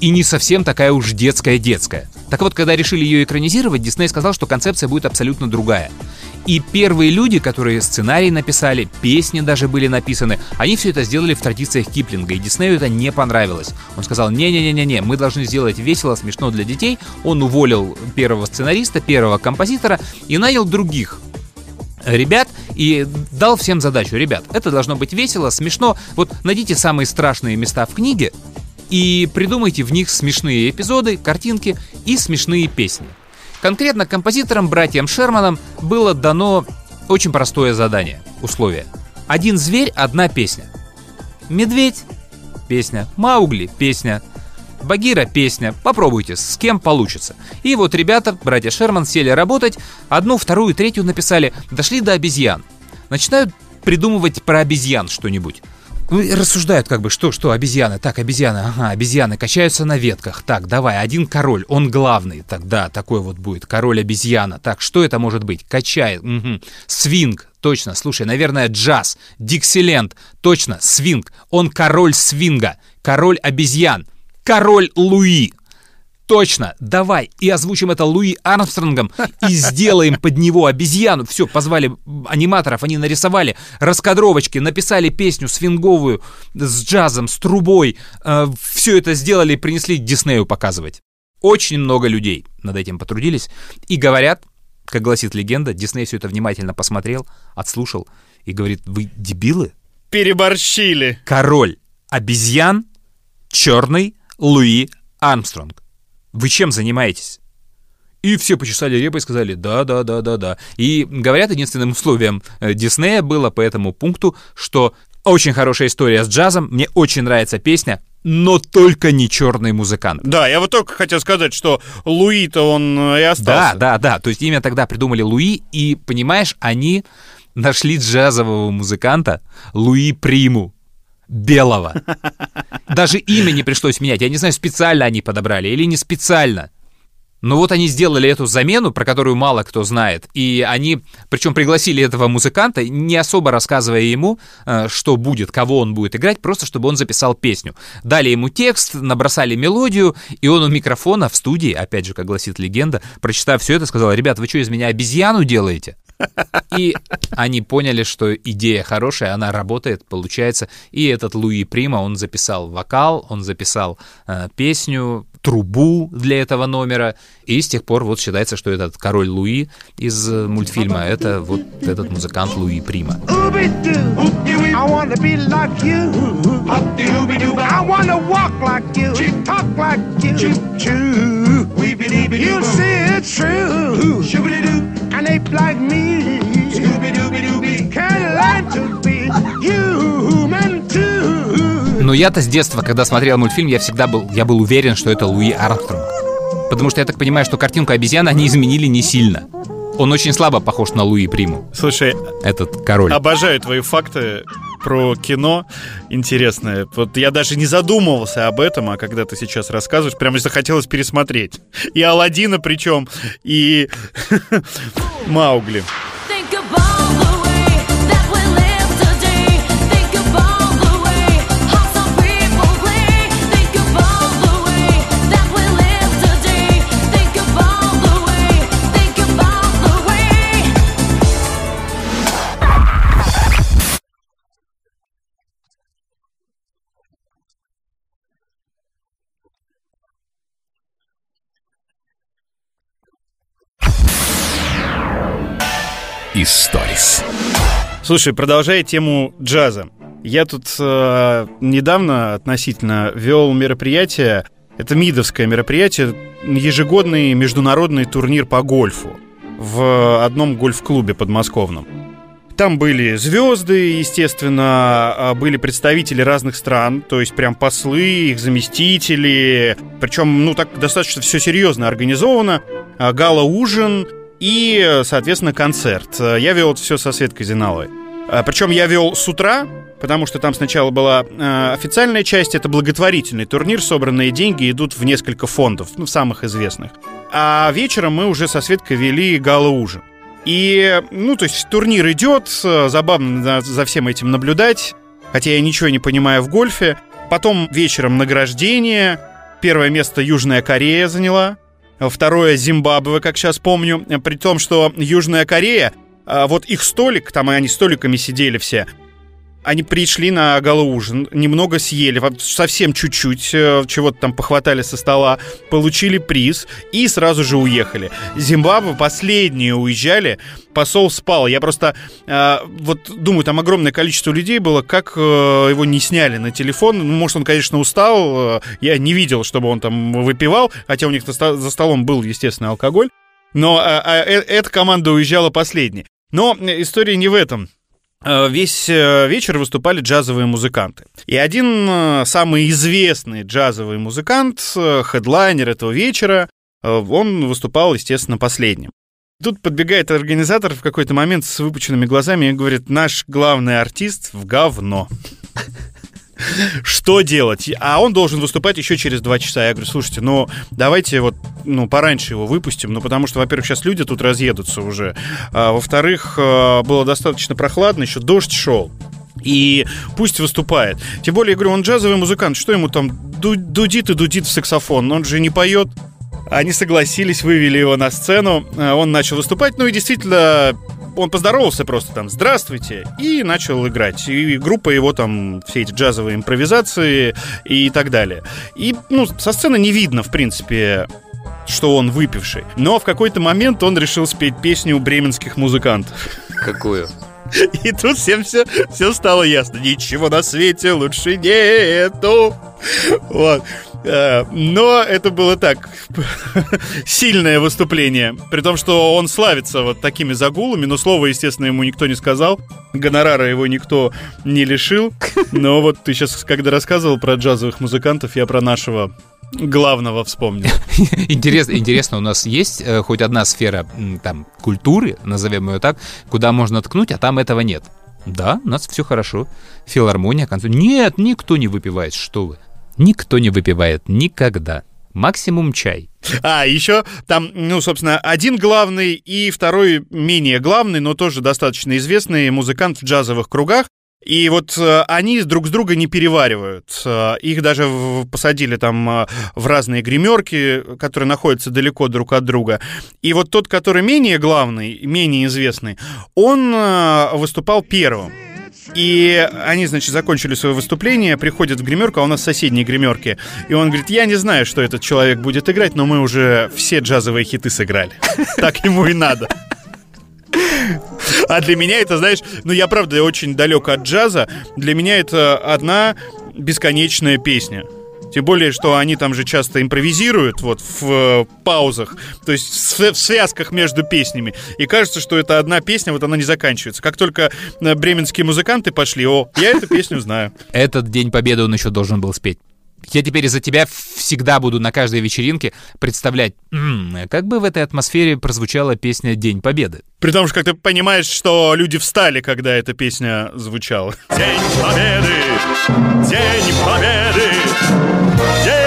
и не совсем такая уж детская-детская. Так вот, когда решили ее экранизировать, Дисней сказал, что концепция будет абсолютно другая. И первые люди, которые сценарий написали, песни даже были написаны, они все это сделали в традициях Киплинга, и Диснею это не понравилось. Он сказал, не-не-не-не, мы должны сделать весело, смешно для детей. Он уволил первого сценариста, первого композитора и нанял других ребят и дал всем задачу. Ребят, это должно быть весело, смешно. Вот найдите самые страшные места в книге и придумайте в них смешные эпизоды, картинки и смешные песни. Конкретно композиторам, братьям Шерманам, было дано очень простое задание, условие. Один зверь, одна песня. Медведь – песня. Маугли – песня. Багира – песня. Попробуйте, с кем получится. И вот ребята, братья Шерман, сели работать, одну, вторую, третью написали, дошли до обезьян. Начинают придумывать про обезьян что-нибудь. Ну, рассуждают как бы, что, что, обезьяны, так, обезьяны, ага, обезьяны качаются на ветках, так, давай, один король, он главный, тогда такой вот будет, король обезьяна, так, что это может быть, качает, угу. свинг, точно, слушай, наверное, джаз, диксиленд, точно, свинг, он король свинга, король обезьян, король Луи, Точно, давай, и озвучим это Луи Армстронгом и сделаем под него обезьяну. Все, позвали аниматоров, они нарисовали раскадровочки, написали песню свинговую с джазом, с трубой. Э, все это сделали и принесли Диснею показывать. Очень много людей над этим потрудились. И говорят, как гласит легенда, Дисней все это внимательно посмотрел, отслушал и говорит, вы дебилы? Переборщили. Король обезьян, черный Луи Армстронг. Вы чем занимаетесь? И все почесали репы и сказали «да, да, да, да, да». И говорят, единственным условием э, Диснея было по этому пункту, что Очень хорошая история с джазом. Мне очень нравится песня но только не черный музыкант. Да, я вот только хотел сказать, что Луи-то он э, и остался. Да, да, да. То есть имя тогда придумали Луи, и, понимаешь, они нашли джазового музыканта Луи Приму. Белого. Даже имя не пришлось менять. Я не знаю, специально они подобрали или не специально. Но вот они сделали эту замену, про которую мало кто знает, и они, причем пригласили этого музыканта, не особо рассказывая ему, э, что будет, кого он будет играть, просто чтобы он записал песню. Дали ему текст, набросали мелодию, и он у микрофона в студии, опять же, как гласит легенда, прочитав все это, сказал, ребят, вы что, из меня обезьяну делаете? И они поняли, что идея хорошая, она работает, получается. И этот Луи Прима, он записал вокал, он записал э, песню, трубу для этого номера. И с тех пор вот считается, что этот король Луи из э, мультфильма — это вот этот музыкант Луи Прима. You. Say it's true, and ape like me. Can learn to be too. Но я-то с детства, когда смотрел мультфильм, я всегда был, я был уверен, что это Луи Армстронг. Потому что я так понимаю, что картинку обезьяны они изменили не сильно. Он очень слабо похож на Луи Приму. Слушай, этот король. Обожаю твои факты про кино интересное. Вот я даже не задумывался об этом, а когда ты сейчас рассказываешь, прямо захотелось пересмотреть. И Алладина причем, и Маугли. Историс. Слушай, продолжая тему джаза. Я тут э, недавно относительно вел мероприятие. Это МИДовское мероприятие, ежегодный международный турнир по гольфу в одном гольф-клубе подмосковном. Там были звезды, естественно, а, были представители разных стран, то есть прям послы, их заместители. Причем, ну, так достаточно все серьезно организовано. А, гала-ужин, и, соответственно, концерт. Я вел все со Светкой Зиналовой. А, Причем я вел с утра, потому что там сначала была э, официальная часть, это благотворительный турнир, собранные деньги идут в несколько фондов, ну, самых известных. А вечером мы уже со Светкой вели гала-ужин. И, ну, то есть турнир идет, забавно за всем этим наблюдать, хотя я ничего не понимаю в гольфе. Потом вечером награждение. Первое место Южная Корея заняла. Второе Зимбабве, как сейчас помню. При том, что Южная Корея, а, вот их столик, там они столиками сидели все, они пришли на ужин, немного съели, совсем чуть-чуть, э, чего-то там похватали со стола, получили приз и сразу же уехали. Зимбабве последние уезжали, посол спал. Я просто э, вот думаю, там огромное количество людей было, как э, его не сняли на телефон. Ну, может, он, конечно, устал. Э, я не видел, чтобы он там выпивал, хотя у них за столом был, естественно, алкоголь. Но э, э, эта команда уезжала последней. Но история не в этом. Э, весь э, вечер выступали джазовые музыканты. И один э, самый известный джазовый музыкант, хедлайнер этого вечера, он выступал, естественно, последним. Тут подбегает организатор в какой-то момент с выпученными глазами и говорит, наш главный артист в говно. Что делать? А он должен выступать еще через два часа. Я говорю, слушайте, ну давайте вот ну, пораньше его выпустим, ну потому что, во-первых, сейчас люди тут разъедутся уже. А, во-вторых, а, было достаточно прохладно, еще дождь шел. И пусть выступает. Тем более, я говорю, он джазовый музыкант, что ему там дудит и дудит в саксофон, он же не поет. Они согласились, вывели его на сцену, а, он начал выступать, ну и действительно он поздоровался просто там «Здравствуйте!» и начал играть. И группа его там, все эти джазовые импровизации и так далее. И, ну, со сцены не видно, в принципе, что он выпивший. Но в какой-то момент он решил спеть песню бременских музыкантов. Какую? И тут всем все, все стало ясно. Ничего на свете лучше нету. Вот. Э, Но это было так, сильное выступление. При том, что он славится вот такими загулами, но слова, естественно, ему никто не сказал. Гонорара его никто не лишил. Но вот ты сейчас, когда рассказывал про джазовых музыкантов, я про нашего главного вспомнил. Интересно, интересно, у нас есть э, хоть одна сфера там культуры, назовем ее так, куда можно ткнуть, а там этого нет. Да, у нас все хорошо. Филармония, концерт. Нет, никто не выпивает, что вы. Никто не выпивает никогда. Максимум чай. А, еще там, ну, собственно, один главный и второй менее главный, но тоже достаточно известный музыкант в джазовых кругах. И вот э, они друг с друга не переваривают. Э, Их даже посадили там э, в разные гримерки, которые находятся далеко друг от друга. И вот тот, который менее главный, менее известный, он выступал первым. И они, значит, закончили свое выступление, приходят в гримерку, а у нас соседние гримерки. И он говорит, я не знаю, что этот человек будет играть, но мы уже все джазовые хиты сыграли. Так ему и надо. А для меня это, знаешь, ну я правда очень далек от джаза. Для меня это одна бесконечная песня. Тем более, что они там же часто импровизируют вот в э, паузах, то есть в, в связках между песнями. И кажется, что это одна песня, вот она не заканчивается. Как только э, бременские музыканты пошли, о, я эту песню знаю. Этот День Победы он еще должен был спеть. Я теперь из-за тебя всегда буду на каждой вечеринке представлять, «М, как бы в этой атмосфере прозвучала песня «День Победы». При том, что как ты понимаешь, что люди встали, когда эта песня звучала. День Победы! День Победы! День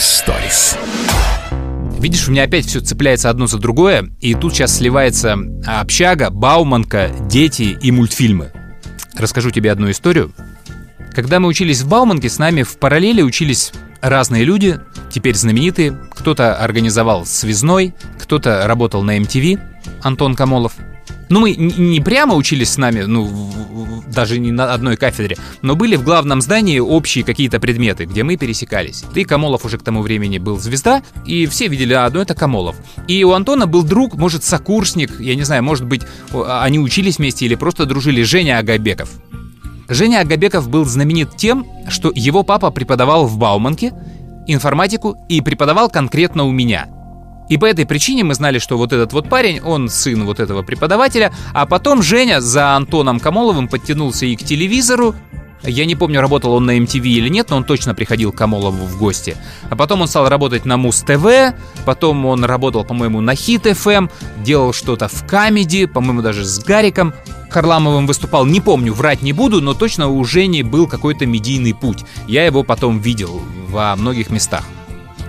Историс. Видишь, у меня опять все цепляется одно за другое, и тут сейчас сливается общага, Бауманка, дети и мультфильмы. Расскажу тебе одну историю. Когда мы учились в Бауманке, с нами в параллели учились разные люди, теперь знаменитые. Кто-то организовал связной, кто-то работал на MTV, Антон Камолов. Ну, мы не прямо учились с нами, ну, даже не на одной кафедре, но были в главном здании общие какие-то предметы, где мы пересекались. И Камолов уже к тому времени был звезда, и все видели, а, ну это Камолов. И у Антона был друг, может, сокурсник, я не знаю, может быть, о- они учились вместе или просто дружили, Женя Агабеков. Женя Агабеков был знаменит тем, что его папа преподавал в Бауманке информатику и преподавал конкретно у меня. И по этой причине мы знали, что вот этот вот парень, он сын вот этого преподавателя, а потом Женя за Антоном Камоловым подтянулся и к телевизору, я не помню, работал он на MTV или нет, но он точно приходил к Комолову в гости. А потом он стал работать на Муз ТВ, потом он работал, по-моему, на Хит FM, делал что-то в Comedy, по-моему, даже с Гариком Харламовым выступал. Не помню, врать не буду, но точно у Жени был какой-то медийный путь. Я его потом видел во многих местах.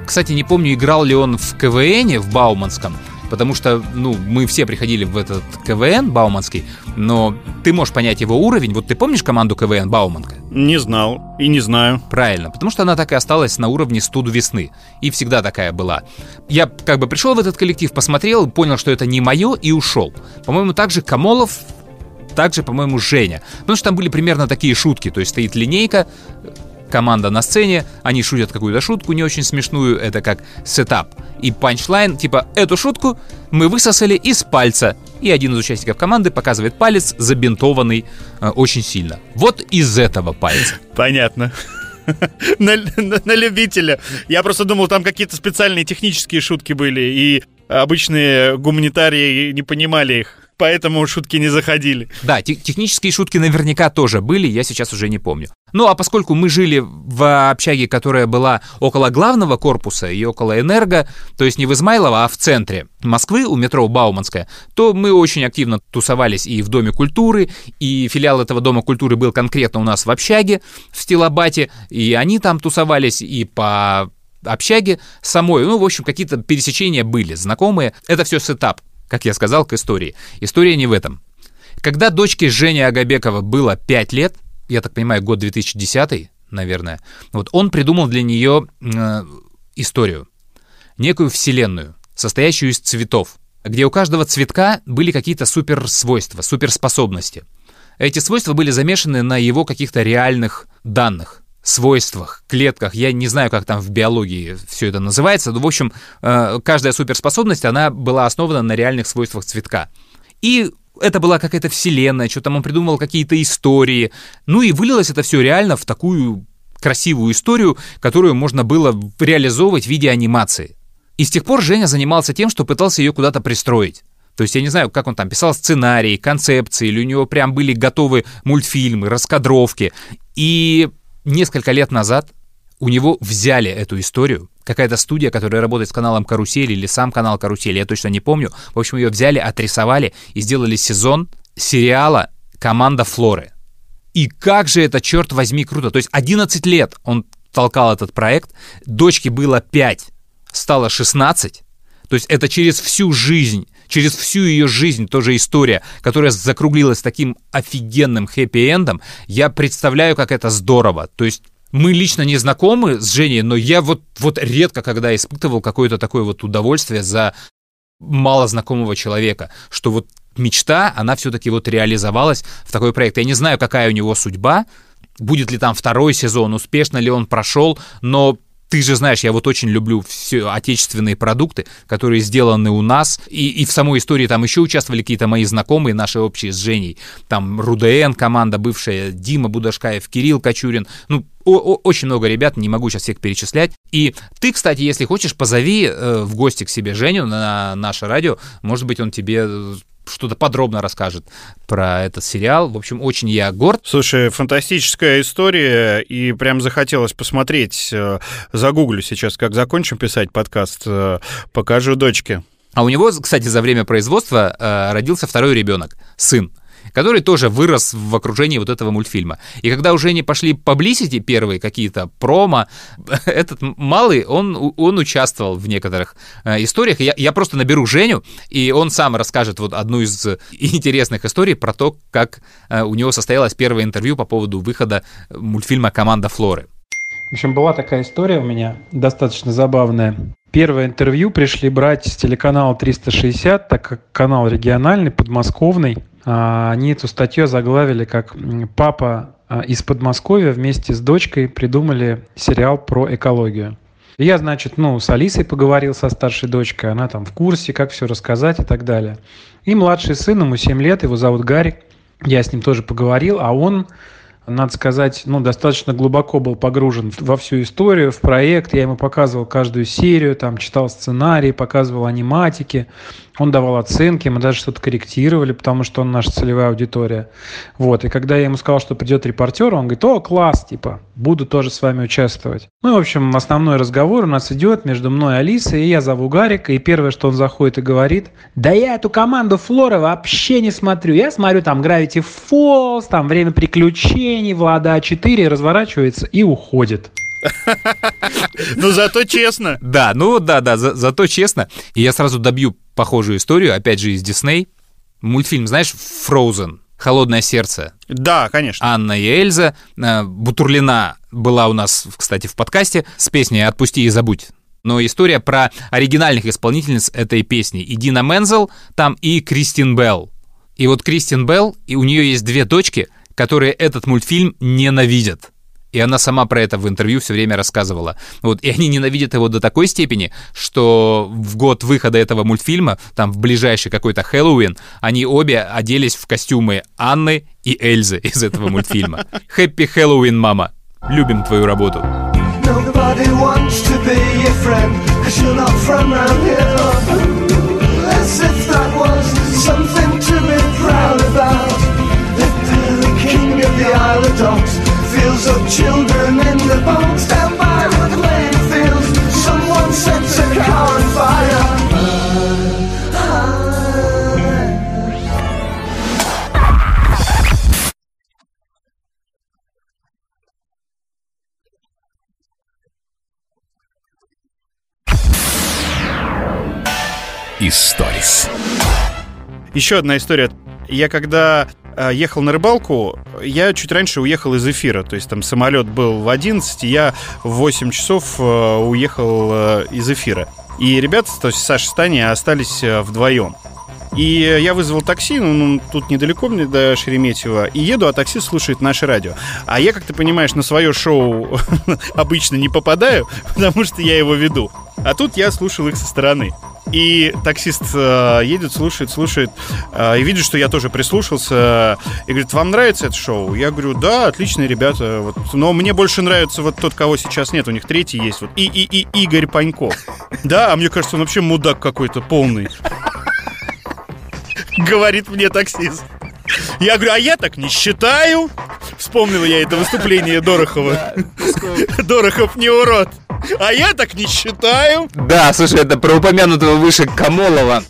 Кстати, не помню, играл ли он в КВНе в Бауманском, потому что, ну, мы все приходили в этот КВН Бауманский, но ты можешь понять его уровень. Вот ты помнишь команду КВН Бауманка? Не знал и не знаю. Правильно, потому что она так и осталась на уровне студвесны. И всегда такая была. Я как бы пришел в этот коллектив, посмотрел, понял, что это не мое, и ушел. По-моему, также Комолов, также, по-моему, Женя. Потому что там были примерно такие шутки. То есть стоит линейка, команда на сцене, они шутят какую-то шутку не очень смешную, это как setup. И punchline, типа, эту шутку мы высосали из пальца. И один из участников команды показывает палец, забинтованный э, очень сильно. Вот из этого пальца. Понятно. На, на- на любителя. Я просто думал, там какие-то специальные технические шутки были, и обычные гуманитарии не понимали их. Поэтому шутки не заходили. Да, те- технические шутки наверняка тоже были, я сейчас уже не помню. Ну, а поскольку мы жили в общаге, которая была около главного корпуса и около Энерго, то есть не в Измайлово, а в центре Москвы, у метро Бауманская, то мы очень активно тусовались и в Доме культуры, и филиал этого Дома культуры был конкретно у нас в общаге, в Стилобате, и они там тусовались и по общаге самой. Ну, в общем, какие-то пересечения были, знакомые. Это все сетап, как я сказал, к истории. История не в этом. Когда дочке Жени Агабекова было 5 лет, я так понимаю, год 2010, наверное, вот он придумал для нее э, историю, некую вселенную, состоящую из цветов, где у каждого цветка были какие-то суперсвойства, суперспособности. эти свойства были замешаны на его каких-то реальных данных свойствах, клетках. Я не знаю, как там в биологии все это называется. Но, в общем, э, каждая суперспособность, она была основана на реальных свойствах цветка. И это была какая-то вселенная, что там он придумал какие-то истории. Ну и вылилось это все реально в такую красивую историю, которую можно было реализовывать в виде анимации. И с тех пор Женя занимался тем, что пытался ее куда-то пристроить. То есть я не знаю, как он там писал сценарии, концепции, или у него прям были готовы мультфильмы, раскадровки. И несколько лет назад у него взяли эту историю, какая-то студия, которая работает с каналом «Карусель» или сам канал «Карусель», я точно не помню. В общем, ее взяли, отрисовали и сделали сезон сериала «Команда Флоры». И как же это, черт возьми, круто. То есть 11 лет он толкал этот проект, дочке было 5, стало 16. То есть это через всю жизнь, через всю ее жизнь тоже история, которая закруглилась таким офигенным хэппи-эндом. Я представляю, как это здорово. То есть мы лично не знакомы с Женей, но я вот, вот редко когда испытывал какое-то такое вот удовольствие за мало знакомого человека, что вот мечта, она все-таки вот реализовалась в такой проект. Я не знаю, какая у него судьба, будет ли там второй сезон, успешно ли он прошел, но ты же знаешь, я вот очень люблю все отечественные продукты, которые сделаны у нас, и, и в самой истории там еще участвовали какие-то мои знакомые, наши общие с Женей, там РУДН команда бывшая, Дима Будашкаев, Кирилл Кочурин, ну, очень много ребят, не могу сейчас всех перечислять. И ты, кстати, если хочешь, позови э, в гости к себе Женю на наше радио, может быть, он тебе что-то подробно расскажет про этот сериал. В общем, очень я горд. Слушай, фантастическая история, и прям захотелось посмотреть. Э, загуглю сейчас, как закончим писать подкаст, э, покажу дочке. А у него, кстати, за время производства э, родился второй ребенок, сын который тоже вырос в окружении вот этого мультфильма. И когда уже не пошли поблизости первые какие-то промо, этот малый, он, он участвовал в некоторых э, историях. Я, я просто наберу Женю, и он сам расскажет вот одну из интересных историй про то, как э, у него состоялось первое интервью по поводу выхода мультфильма «Команда Флоры». В общем, была такая история у меня, достаточно забавная. Первое интервью пришли брать с телеканала 360, так как канал региональный, подмосковный. А, они эту статью заглавили как «Папа а, из Подмосковья вместе с дочкой придумали сериал про экологию». Я, значит, ну, с Алисой поговорил со старшей дочкой, она там в курсе, как все рассказать и так далее. И младший сын, ему 7 лет, его зовут Гарик, я с ним тоже поговорил, а он надо сказать, ну, достаточно глубоко был погружен во всю историю, в проект. Я ему показывал каждую серию, там, читал сценарий, показывал аниматики. Он давал оценки, мы даже что-то корректировали, потому что он наша целевая аудитория. Вот, и когда я ему сказал, что придет репортер, он говорит, о, класс, типа, буду тоже с вами участвовать. Ну, в общем, основной разговор у нас идет между мной и Алисой, и я зову Гарика, и первое, что он заходит и говорит, да я эту команду Флора вообще не смотрю. Я смотрю там Gravity Falls, там Время приключений, Влада А4, разворачивается и уходит. Ну, зато честно. Да, ну да, да, за, зато честно. И я сразу добью похожую историю, опять же, из Дисней. Мультфильм, знаешь, Frozen. «Холодное сердце». Да, конечно. Анна и Эльза. Э, Бутурлина была у нас, кстати, в подкасте с песней «Отпусти и забудь». Но история про оригинальных исполнительниц этой песни. И Дина Мензел там, и Кристин Белл. И вот Кристин Белл, и у нее есть две дочки, которые этот мультфильм ненавидят. И она сама про это в интервью все время рассказывала. Вот, и они ненавидят его до такой степени, что в год выхода этого мультфильма, там в ближайший какой-то Хэллоуин, они обе оделись в костюмы Анны и Эльзы из этого мультфильма. Хэппи Хэллоуин, мама! Любим твою работу. Nobody wants to be your friend, cause you're not from around here. As if that was something of the Dogs. fields of children in the boats down by the playing fields. Someone sets a car on fire. Историс. Еще одна история. Я когда Э, ехал на рыбалку, я чуть раньше уехал из эфира. То есть там самолет был в 11, я в 8 часов э, уехал э, из эфира. И ребята, то есть Саша и Таня, остались вдвоем. И я вызвал такси, ну, ну, тут недалеко мне до Шереметьево, и еду, а таксист слушает наше радио. А я, как ты понимаешь, на свое шоу обычно не попадаю, потому что я его веду. А тут я слушал их со стороны. И таксист э, едет, слушает, слушает, э, и видит, что я тоже прислушался, и говорит, вам нравится это шоу? Я говорю, да, отличные ребята, вот, но мне больше нравится вот тот, кого сейчас нет, у них третий есть, вот, и, и, и Игорь Паньков. Да, а мне кажется, он вообще мудак какой-то полный. Говорит мне таксист. Я говорю, а я так не считаю. Вспомнил я это выступление Дорохова. Дорохов не урод. А я так не считаю. Да, слушай, это про упомянутого выше Камолова.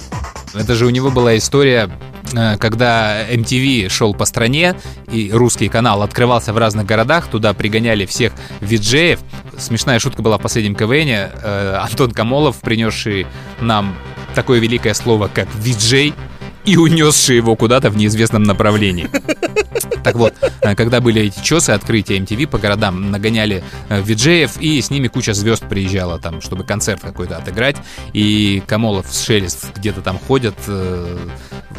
Это же у него была история, э, когда MTV шел по стране, и русский канал открывался в разных городах, туда пригоняли всех виджеев. Смешная шутка была в последнем КВНе. Э, Антон Камолов, принесший нам такое великое слово, как виджей, и унесший его куда-то в неизвестном направлении. Так вот, э, когда были эти чесы открытия MTV по городам, нагоняли э, виджеев, и с ними куча звезд приезжала там, чтобы концерт какой-то отыграть. И Камолов с Шелест где-то там ходят э,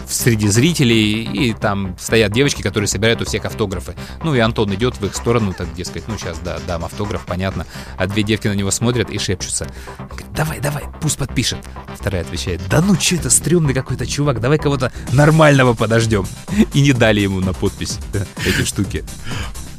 среди зрителей, и там стоят девочки, которые собирают у всех автографы. Ну и Антон идет в их сторону, так дескать, ну сейчас, да, дам автограф, понятно. А две девки на него смотрят и шепчутся. Говорит, давай, давай, пусть подпишет. Вторая отвечает, да ну что это стрёмный какой-то чувак, давай кого-то нормального подождем. И не дали ему на подпись эти штуки.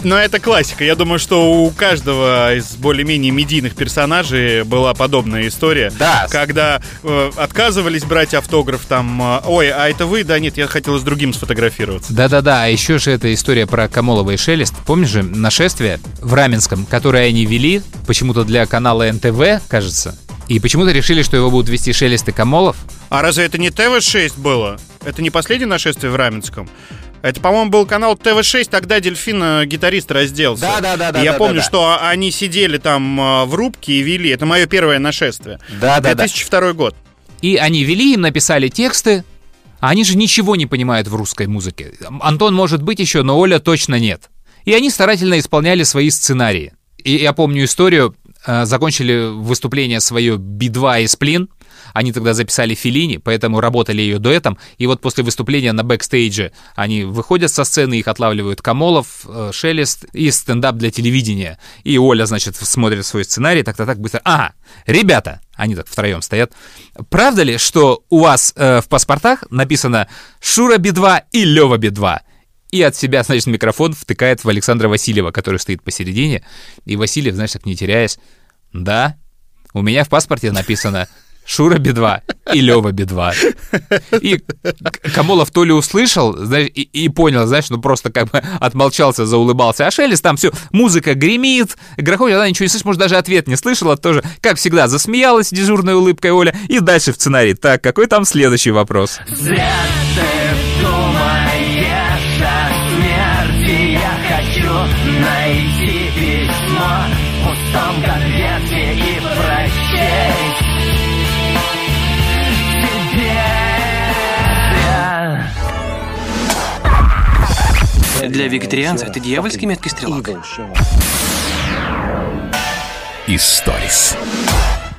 Но это классика. Я думаю, что у каждого из более-менее медийных персонажей была подобная история. Да. Когда э, отказывались брать автограф, там, э, ой, а это вы? Да нет, я хотел с другим сфотографироваться. Да-да-да, а еще же эта история про Камолова и Шелест. Помнишь же нашествие в Раменском, которое они вели почему-то для канала НТВ, кажется? И почему-то решили, что его будут вести Шелест и Камолов. А разве это не ТВ-6 было? Это не последнее нашествие в Раменском? Это, по-моему, был канал ТВ-6, тогда Дельфин э, гитарист разделся. Да, да, да, да. Я да, помню, да, да. что они сидели там э, в рубке и вели. Это мое первое нашествие. Да, да, да. 2002 год. И они вели, им написали тексты, а они же ничего не понимают в русской музыке. Антон может быть еще, но Оля точно нет. И они старательно исполняли свои сценарии. И я помню историю, э, закончили выступление свое Би-2 и Сплин, они тогда записали Феллини, поэтому работали ее дуэтом. И вот после выступления на бэкстейдже они выходят со сцены, их отлавливают Комолов, э, Шелест и стендап для телевидения. И Оля, значит, смотрит свой сценарий, так-то так быстро. Ага, ребята, они так втроем стоят. Правда ли, что у вас э, в паспортах написано Шура Би-2 и Лева Би-2? И от себя, значит, микрофон втыкает в Александра Васильева, который стоит посередине. И Васильев, знаешь, так не теряясь, да, у меня в паспорте написано Шура Би-2 и Лева Би-2. И Камолов то ли услышал, знаешь, и, и понял, знаешь, ну просто как бы отмолчался, заулыбался. А Шелест там все, музыка гремит, грохочет, она ничего не слышит, может, даже ответ не слышала тоже. Как всегда, засмеялась дежурной улыбкой Оля. И дальше в сценарий. Так, какой там следующий вопрос? Найти письмо в пустом Для вегетарианца это дьявольский меткий стрелок. Историс.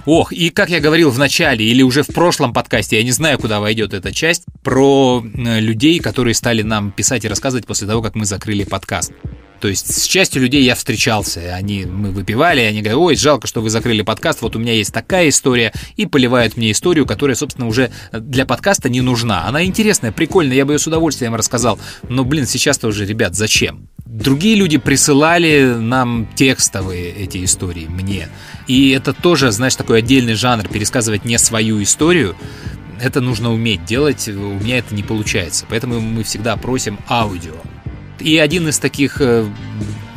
Ох, и как я говорил в начале или уже в прошлом подкасте, я не знаю, куда войдет эта часть, про э, людей, которые стали нам писать и рассказывать после того, как мы закрыли подкаст. То есть с частью людей я встречался, они, мы выпивали, они говорят, ой, жалко, что вы закрыли подкаст, вот у меня есть такая история, и поливают мне историю, которая, собственно, уже для подкаста не нужна. Она интересная, прикольная, я бы ее с удовольствием рассказал, но, блин, сейчас-то уже, ребят, зачем? Другие люди присылали нам текстовые эти истории, мне. И это тоже, знаешь, такой отдельный жанр, пересказывать не свою историю, это нужно уметь делать, у меня это не получается. Поэтому мы всегда просим аудио. И один из таких э,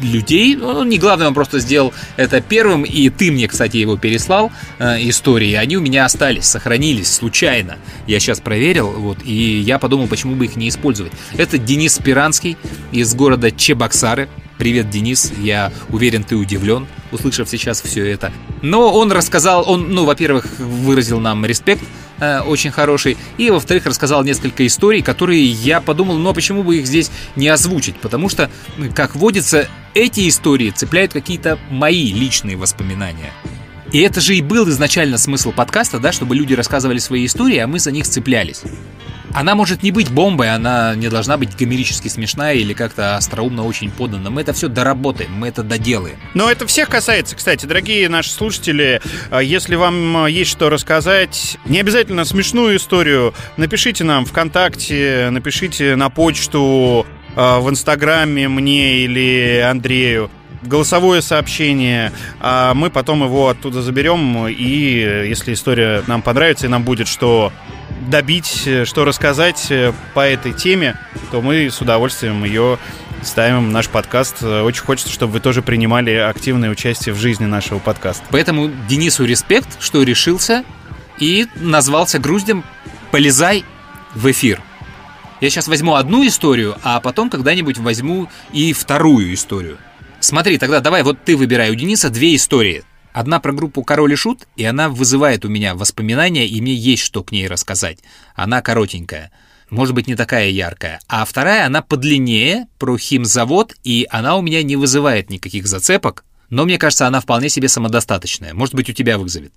людей, он не главный, он просто сделал это первым, и ты мне, кстати, его переслал, э, истории, они у меня остались, сохранились случайно. Я сейчас проверил, вот, и я подумал, почему бы их не использовать. Это Денис Спиранский из города Чебоксары. Привет, Денис, я уверен, ты удивлен, услышав сейчас все это. Но он рассказал, он, ну, во-первых, выразил нам респект, э, очень хороший, и, во-вторых, рассказал несколько историй, которые я подумал, ну, а почему бы их здесь не озвучить? Потому что, как водится, эти истории цепляют какие-то мои личные воспоминания. И это же и был изначально смысл подкаста, да, чтобы люди рассказывали свои истории, а мы за них цеплялись. Она может не быть бомбой, она не должна быть гомерически смешная или как-то остроумно очень подана. Мы это все доработаем, мы это доделаем. Но это всех касается, кстати, дорогие наши слушатели. а, Если вам а, есть что рассказать, не обязательно смешную историю, напишите нам ВКонтакте, напишите на почту, а, в Инстаграме мне или Андрею голосовое сообщение, а мы потом его оттуда заберем, и э, если история нам понравится, и нам будет что добить, э, что рассказать э, по этой теме, то мы с удовольствием ее ставим наш подкаст. Э, Очень хочется, чтобы вы тоже принимали активное участие в жизни нашего подкаста. Поэтому Денису респект, что решился и назвался груздем «Полезай в эфир». Я сейчас возьму одну историю, а потом когда-нибудь возьму и вторую историю. Смотри, тогда давай, вот ты выбирай у Дениса две истории. Одна про группу «Король и Шут», и она вызывает у меня воспоминания, и мне есть что к ней рассказать. Она коротенькая, может быть, не такая яркая. А вторая, она подлиннее, про химзавод, и она у меня не вызывает никаких зацепок, но мне кажется, она вполне себе самодостаточная. Может быть, у тебя вызовет.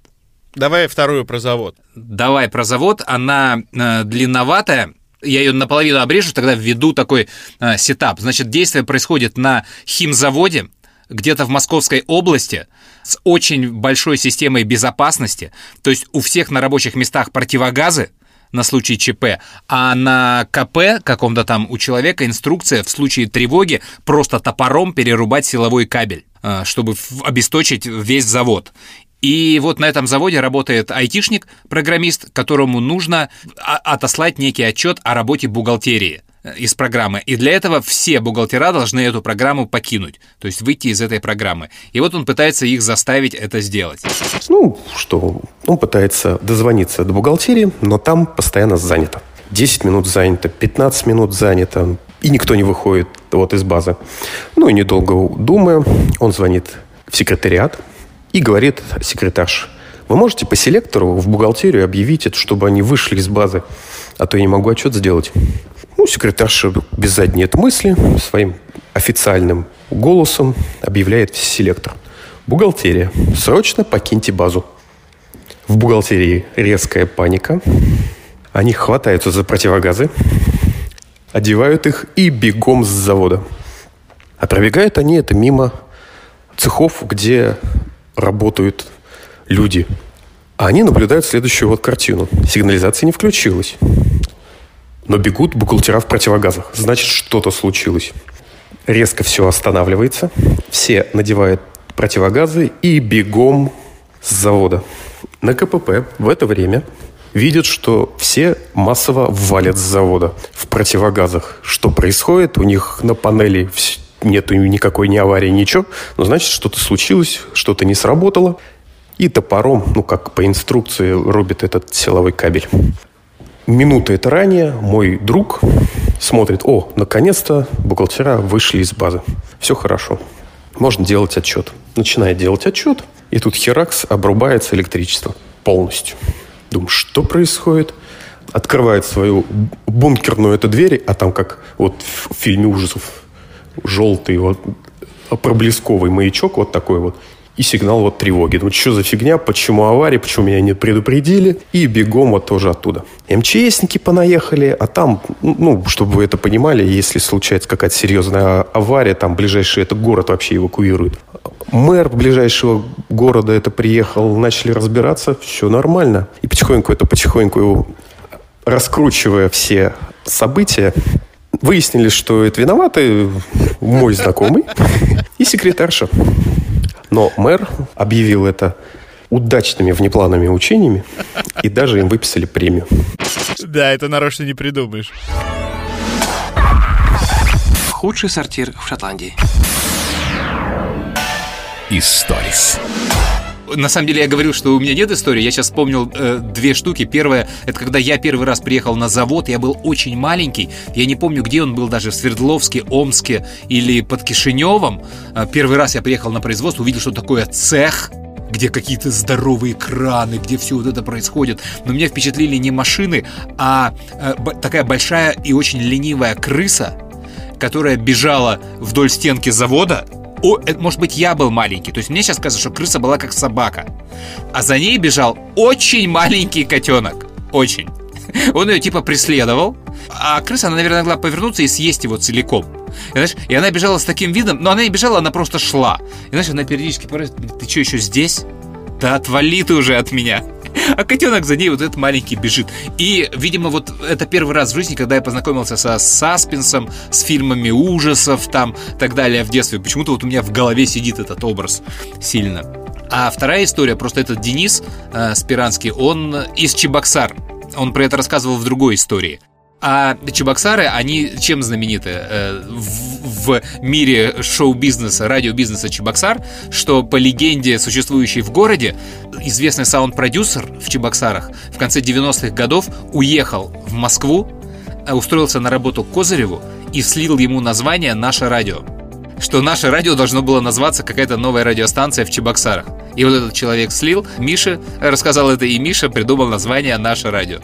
Давай вторую про завод. Давай про завод. Она э, длинноватая. Я ее наполовину обрежу, тогда введу такой э, сетап. Значит, действие происходит на химзаводе, где-то в Московской области, с очень большой системой безопасности. То есть у всех на рабочих местах противогазы на случай ЧП, а на КП каком-то там у человека инструкция в случае тревоги просто топором перерубать силовой кабель, э, чтобы обесточить весь завод. И вот на этом заводе работает айтишник, программист, которому нужно а- отослать некий отчет о работе бухгалтерии из программы. И для этого все бухгалтера должны эту программу покинуть, то есть выйти из этой программы. И вот он пытается их заставить это сделать. Ну, что, он пытается дозвониться до бухгалтерии, но там постоянно занято. 10 минут занято, 15 минут занято, и никто не выходит вот из базы. Ну и недолго думая, он звонит в секретариат и говорит секретарше, вы можете по селектору в бухгалтерию объявить это, чтобы они вышли из базы, а то я не могу отчет сделать. Ну, секретарша без задней этой мысли своим официальным голосом объявляет селектор. Бухгалтерия, срочно покиньте базу. В бухгалтерии резкая паника. Они хватаются за противогазы, одевают их и бегом с завода. А пробегают они это мимо цехов, где работают люди. А они наблюдают следующую вот картину. Сигнализация не включилась. Но бегут бухгалтера в противогазах. Значит, что-то случилось. Резко все останавливается. Все надевают противогазы и бегом с завода. На КПП в это время видят, что все массово валят с завода в противогазах. Что происходит? У них на панели нету никакой ни аварии, ничего. Но значит, что-то случилось, что-то не сработало. И топором, ну как по инструкции, рубит этот силовой кабель. Минуты это ранее мой друг смотрит, о, наконец-то бухгалтера вышли из базы. Все хорошо. Можно делать отчет. Начинает делать отчет, и тут херакс обрубается электричество полностью. Думаю, что происходит? Открывает свою бункерную эту дверь, а там как вот в фильме ужасов желтый вот проблесковый маячок вот такой вот и сигнал вот тревоги. Думаю, что за фигня, почему авария, почему меня не предупредили, и бегом вот тоже оттуда. МЧСники понаехали, а там, ну, чтобы вы это понимали, если случается какая-то серьезная авария, там ближайший это город вообще эвакуирует. Мэр ближайшего города это приехал, начали разбираться, все нормально. И потихоньку это потихоньку раскручивая все события, выяснили, что это виноваты мой знакомый и секретарша. Но мэр объявил это удачными внеплановыми учениями и даже им выписали премию. Да, это нарочно не придумаешь. Худший сортир в Шотландии. Историс. На самом деле я говорю, что у меня нет истории. Я сейчас вспомнил э, две штуки. Первое, это когда я первый раз приехал на завод, я был очень маленький. Я не помню, где он был, даже в Свердловске, Омске или под Кишиневом. Э, первый раз я приехал на производство, увидел, что такое цех где какие-то здоровые краны, где все вот это происходит. Но меня впечатлили не машины, а э, такая большая и очень ленивая крыса, которая бежала вдоль стенки завода. О, это, может быть, я был маленький. То есть мне сейчас кажется, что крыса была как собака. А за ней бежал очень маленький котенок. Очень. Он ее типа преследовал, а крыса, она, наверное, могла повернуться и съесть его целиком. И, знаешь, и она бежала с таким видом, но она не бежала, она просто шла. И знаешь, она периодически говорит, ты что, еще здесь? Да отвали ты уже от меня. А котенок за ней вот этот маленький бежит. И, видимо, вот это первый раз в жизни, когда я познакомился со саспенсом, с фильмами ужасов, там, так далее в детстве. Почему-то вот у меня в голове сидит этот образ сильно. А вторая история, просто этот Денис э, Спиранский, он из Чебоксар. Он про это рассказывал в другой истории. А Чебоксары, они чем знамениты э, в, в мире шоу-бизнеса, радиобизнеса Чебоксар, что по легенде, существующей в городе, известный саунд-продюсер в Чебоксарах в конце 90-х годов уехал в Москву, э, устроился на работу к Козыреву и слил ему название «Наше радио». Что наше радио должно было назваться какая-то новая радиостанция в Чебоксарах. И вот этот человек слил, Миша рассказал это, и Миша придумал название «Наше радио».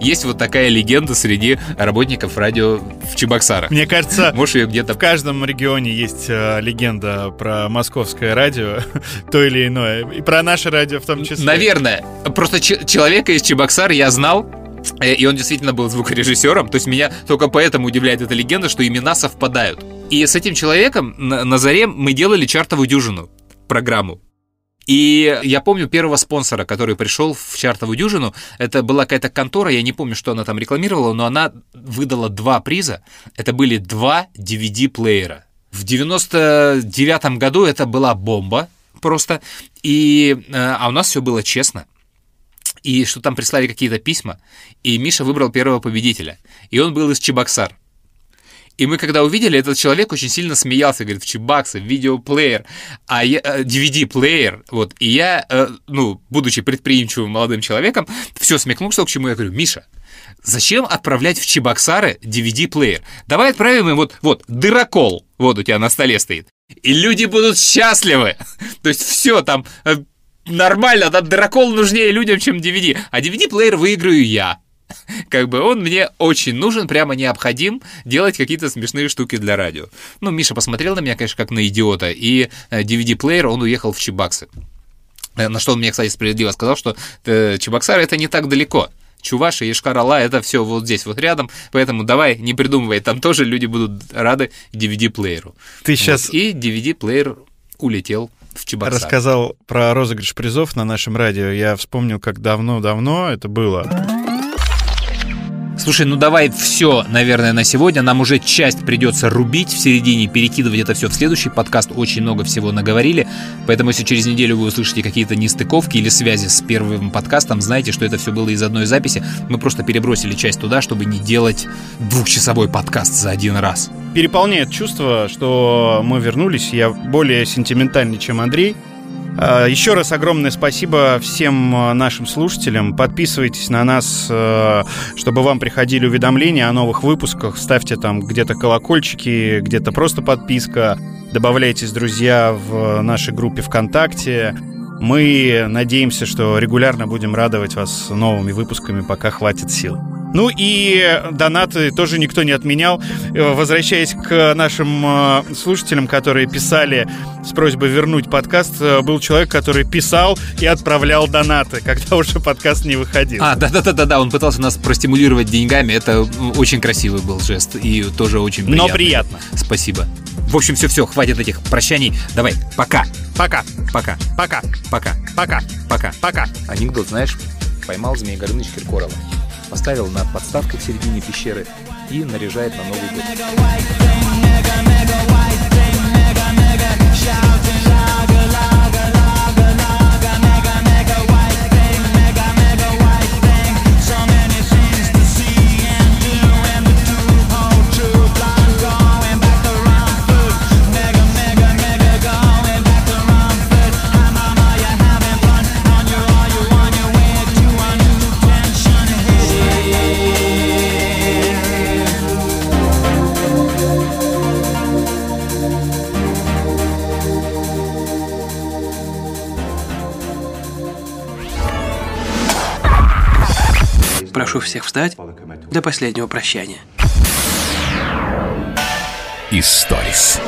Есть вот такая легенда среди работников радио в Чебоксарах. Мне кажется, Может, ее где-то... в каждом регионе есть э, легенда про московское радио, то или иное, и про наше радио в том числе. Наверное. Просто человека из Чебоксар я знал, э, и он действительно был звукорежиссером. То есть меня только поэтому удивляет эта легенда, что имена совпадают. И с этим человеком на, на заре мы делали чартовую дюжину программу. И я помню первого спонсора, который пришел в чартовую дюжину. Это была какая-то контора, я не помню, что она там рекламировала, но она выдала два приза. Это были два DVD-плеера. В 99 году это была бомба просто. И, э, а у нас все было честно. И что там прислали какие-то письма. И Миша выбрал первого победителя. И он был из Чебоксар. И мы когда увидели, этот человек очень сильно смеялся, говорит, в Чебаксы, видеоплеер, а я, э, DVD-плеер, вот, и я, э, ну, будучи предприимчивым молодым человеком, все смекнулся, к чему я говорю, Миша, зачем отправлять в Чебоксары DVD-плеер? Давай отправим им вот, вот, дырокол, вот у тебя на столе стоит, и люди будут счастливы. То есть все там э, нормально, да, дырокол нужнее людям, чем DVD, а DVD-плеер выиграю я. Как бы он мне очень нужен, прямо необходим делать какие-то смешные штуки для радио. Ну, Миша посмотрел на меня, конечно, как на идиота, и э, DVD-плеер он уехал в Чебаксы. Э, На что он мне, кстати, справедливо сказал, что э, Чебоксары это не так далеко. Чуваши, Ешкар-Ола, это все вот здесь, вот рядом, поэтому давай, не придумывай, там тоже люди будут рады DVD-плееру. Ты сейчас Вот, И DVD-плеер улетел в Чебоксар. рассказал про розыгрыш призов на нашем радио. Я вспомнил, как давно-давно это было. Слушай, ну давай все, наверное, на сегодня. Нам уже часть придется рубить в середине, перекидывать это все в следующий подкаст. Очень много всего наговорили. Поэтому, если через неделю вы услышите какие-то нестыковки или связи с первым подкастом, знайте, что это все было из одной записи. Мы просто перебросили часть туда, чтобы не делать двухчасовой подкаст за один раз. Переполняет чувство, что мы вернулись. Я более сентиментальный, чем Андрей. А, Еще раз огромное спасибо всем а, нашим слушателям. Подписывайтесь на нас, э, чтобы вам приходили уведомления о новых выпусках. Ставьте там где-то колокольчики, где-то просто подписка. Добавляйтесь, друзья, в нашей группе ВКонтакте. Мы надеемся, что регулярно будем радовать вас новыми выпусками, пока хватит сил. Ну и донаты тоже никто не отменял. Э, Возвращаясь к нашим э, слушателям, которые писали с просьбой вернуть подкаст, э, был человек, который писал и отправлял донаты, когда уже подкаст не выходил. А, да-да-да-да, он пытался нас простимулировать деньгами. Это очень красивый был жест и тоже очень приятный. Но приятно. Спасибо. В общем, все-все, хватит этих прощаний. Давай, пока. Пока. Пока. Пока. Пока. Пока. Пока. Пока. Анекдот, знаешь, поймал Змея Горыныч Киркорова. Поставил над подставкой в середине пещеры и наряжает на Новый год. Прошу всех встать до последнего прощания. Историс.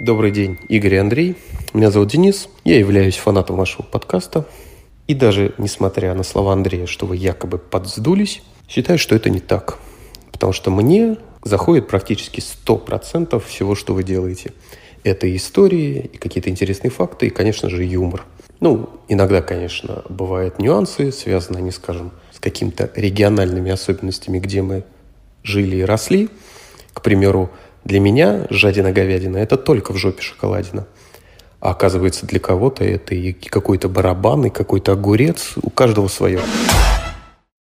Добрый день, Игорь и Андрей. Меня зовут Денис. Я являюсь фанатом вашего подкаста. И даже несмотря на слова Андрея, что вы якобы подсдулись, считаю, что это не так. Потому что мне заходит практически 100% всего, что вы делаете. Это и истории, и какие-то интересные факты, и, конечно же, юмор. Ну, иногда, конечно, бывают нюансы, связанные, они, скажем, с какими-то региональными особенностями, где мы жили и росли. К примеру, для меня жадина-говядина – это только в жопе шоколадина. А оказывается, для кого-то это и какой-то барабан, и какой-то огурец. У каждого свое.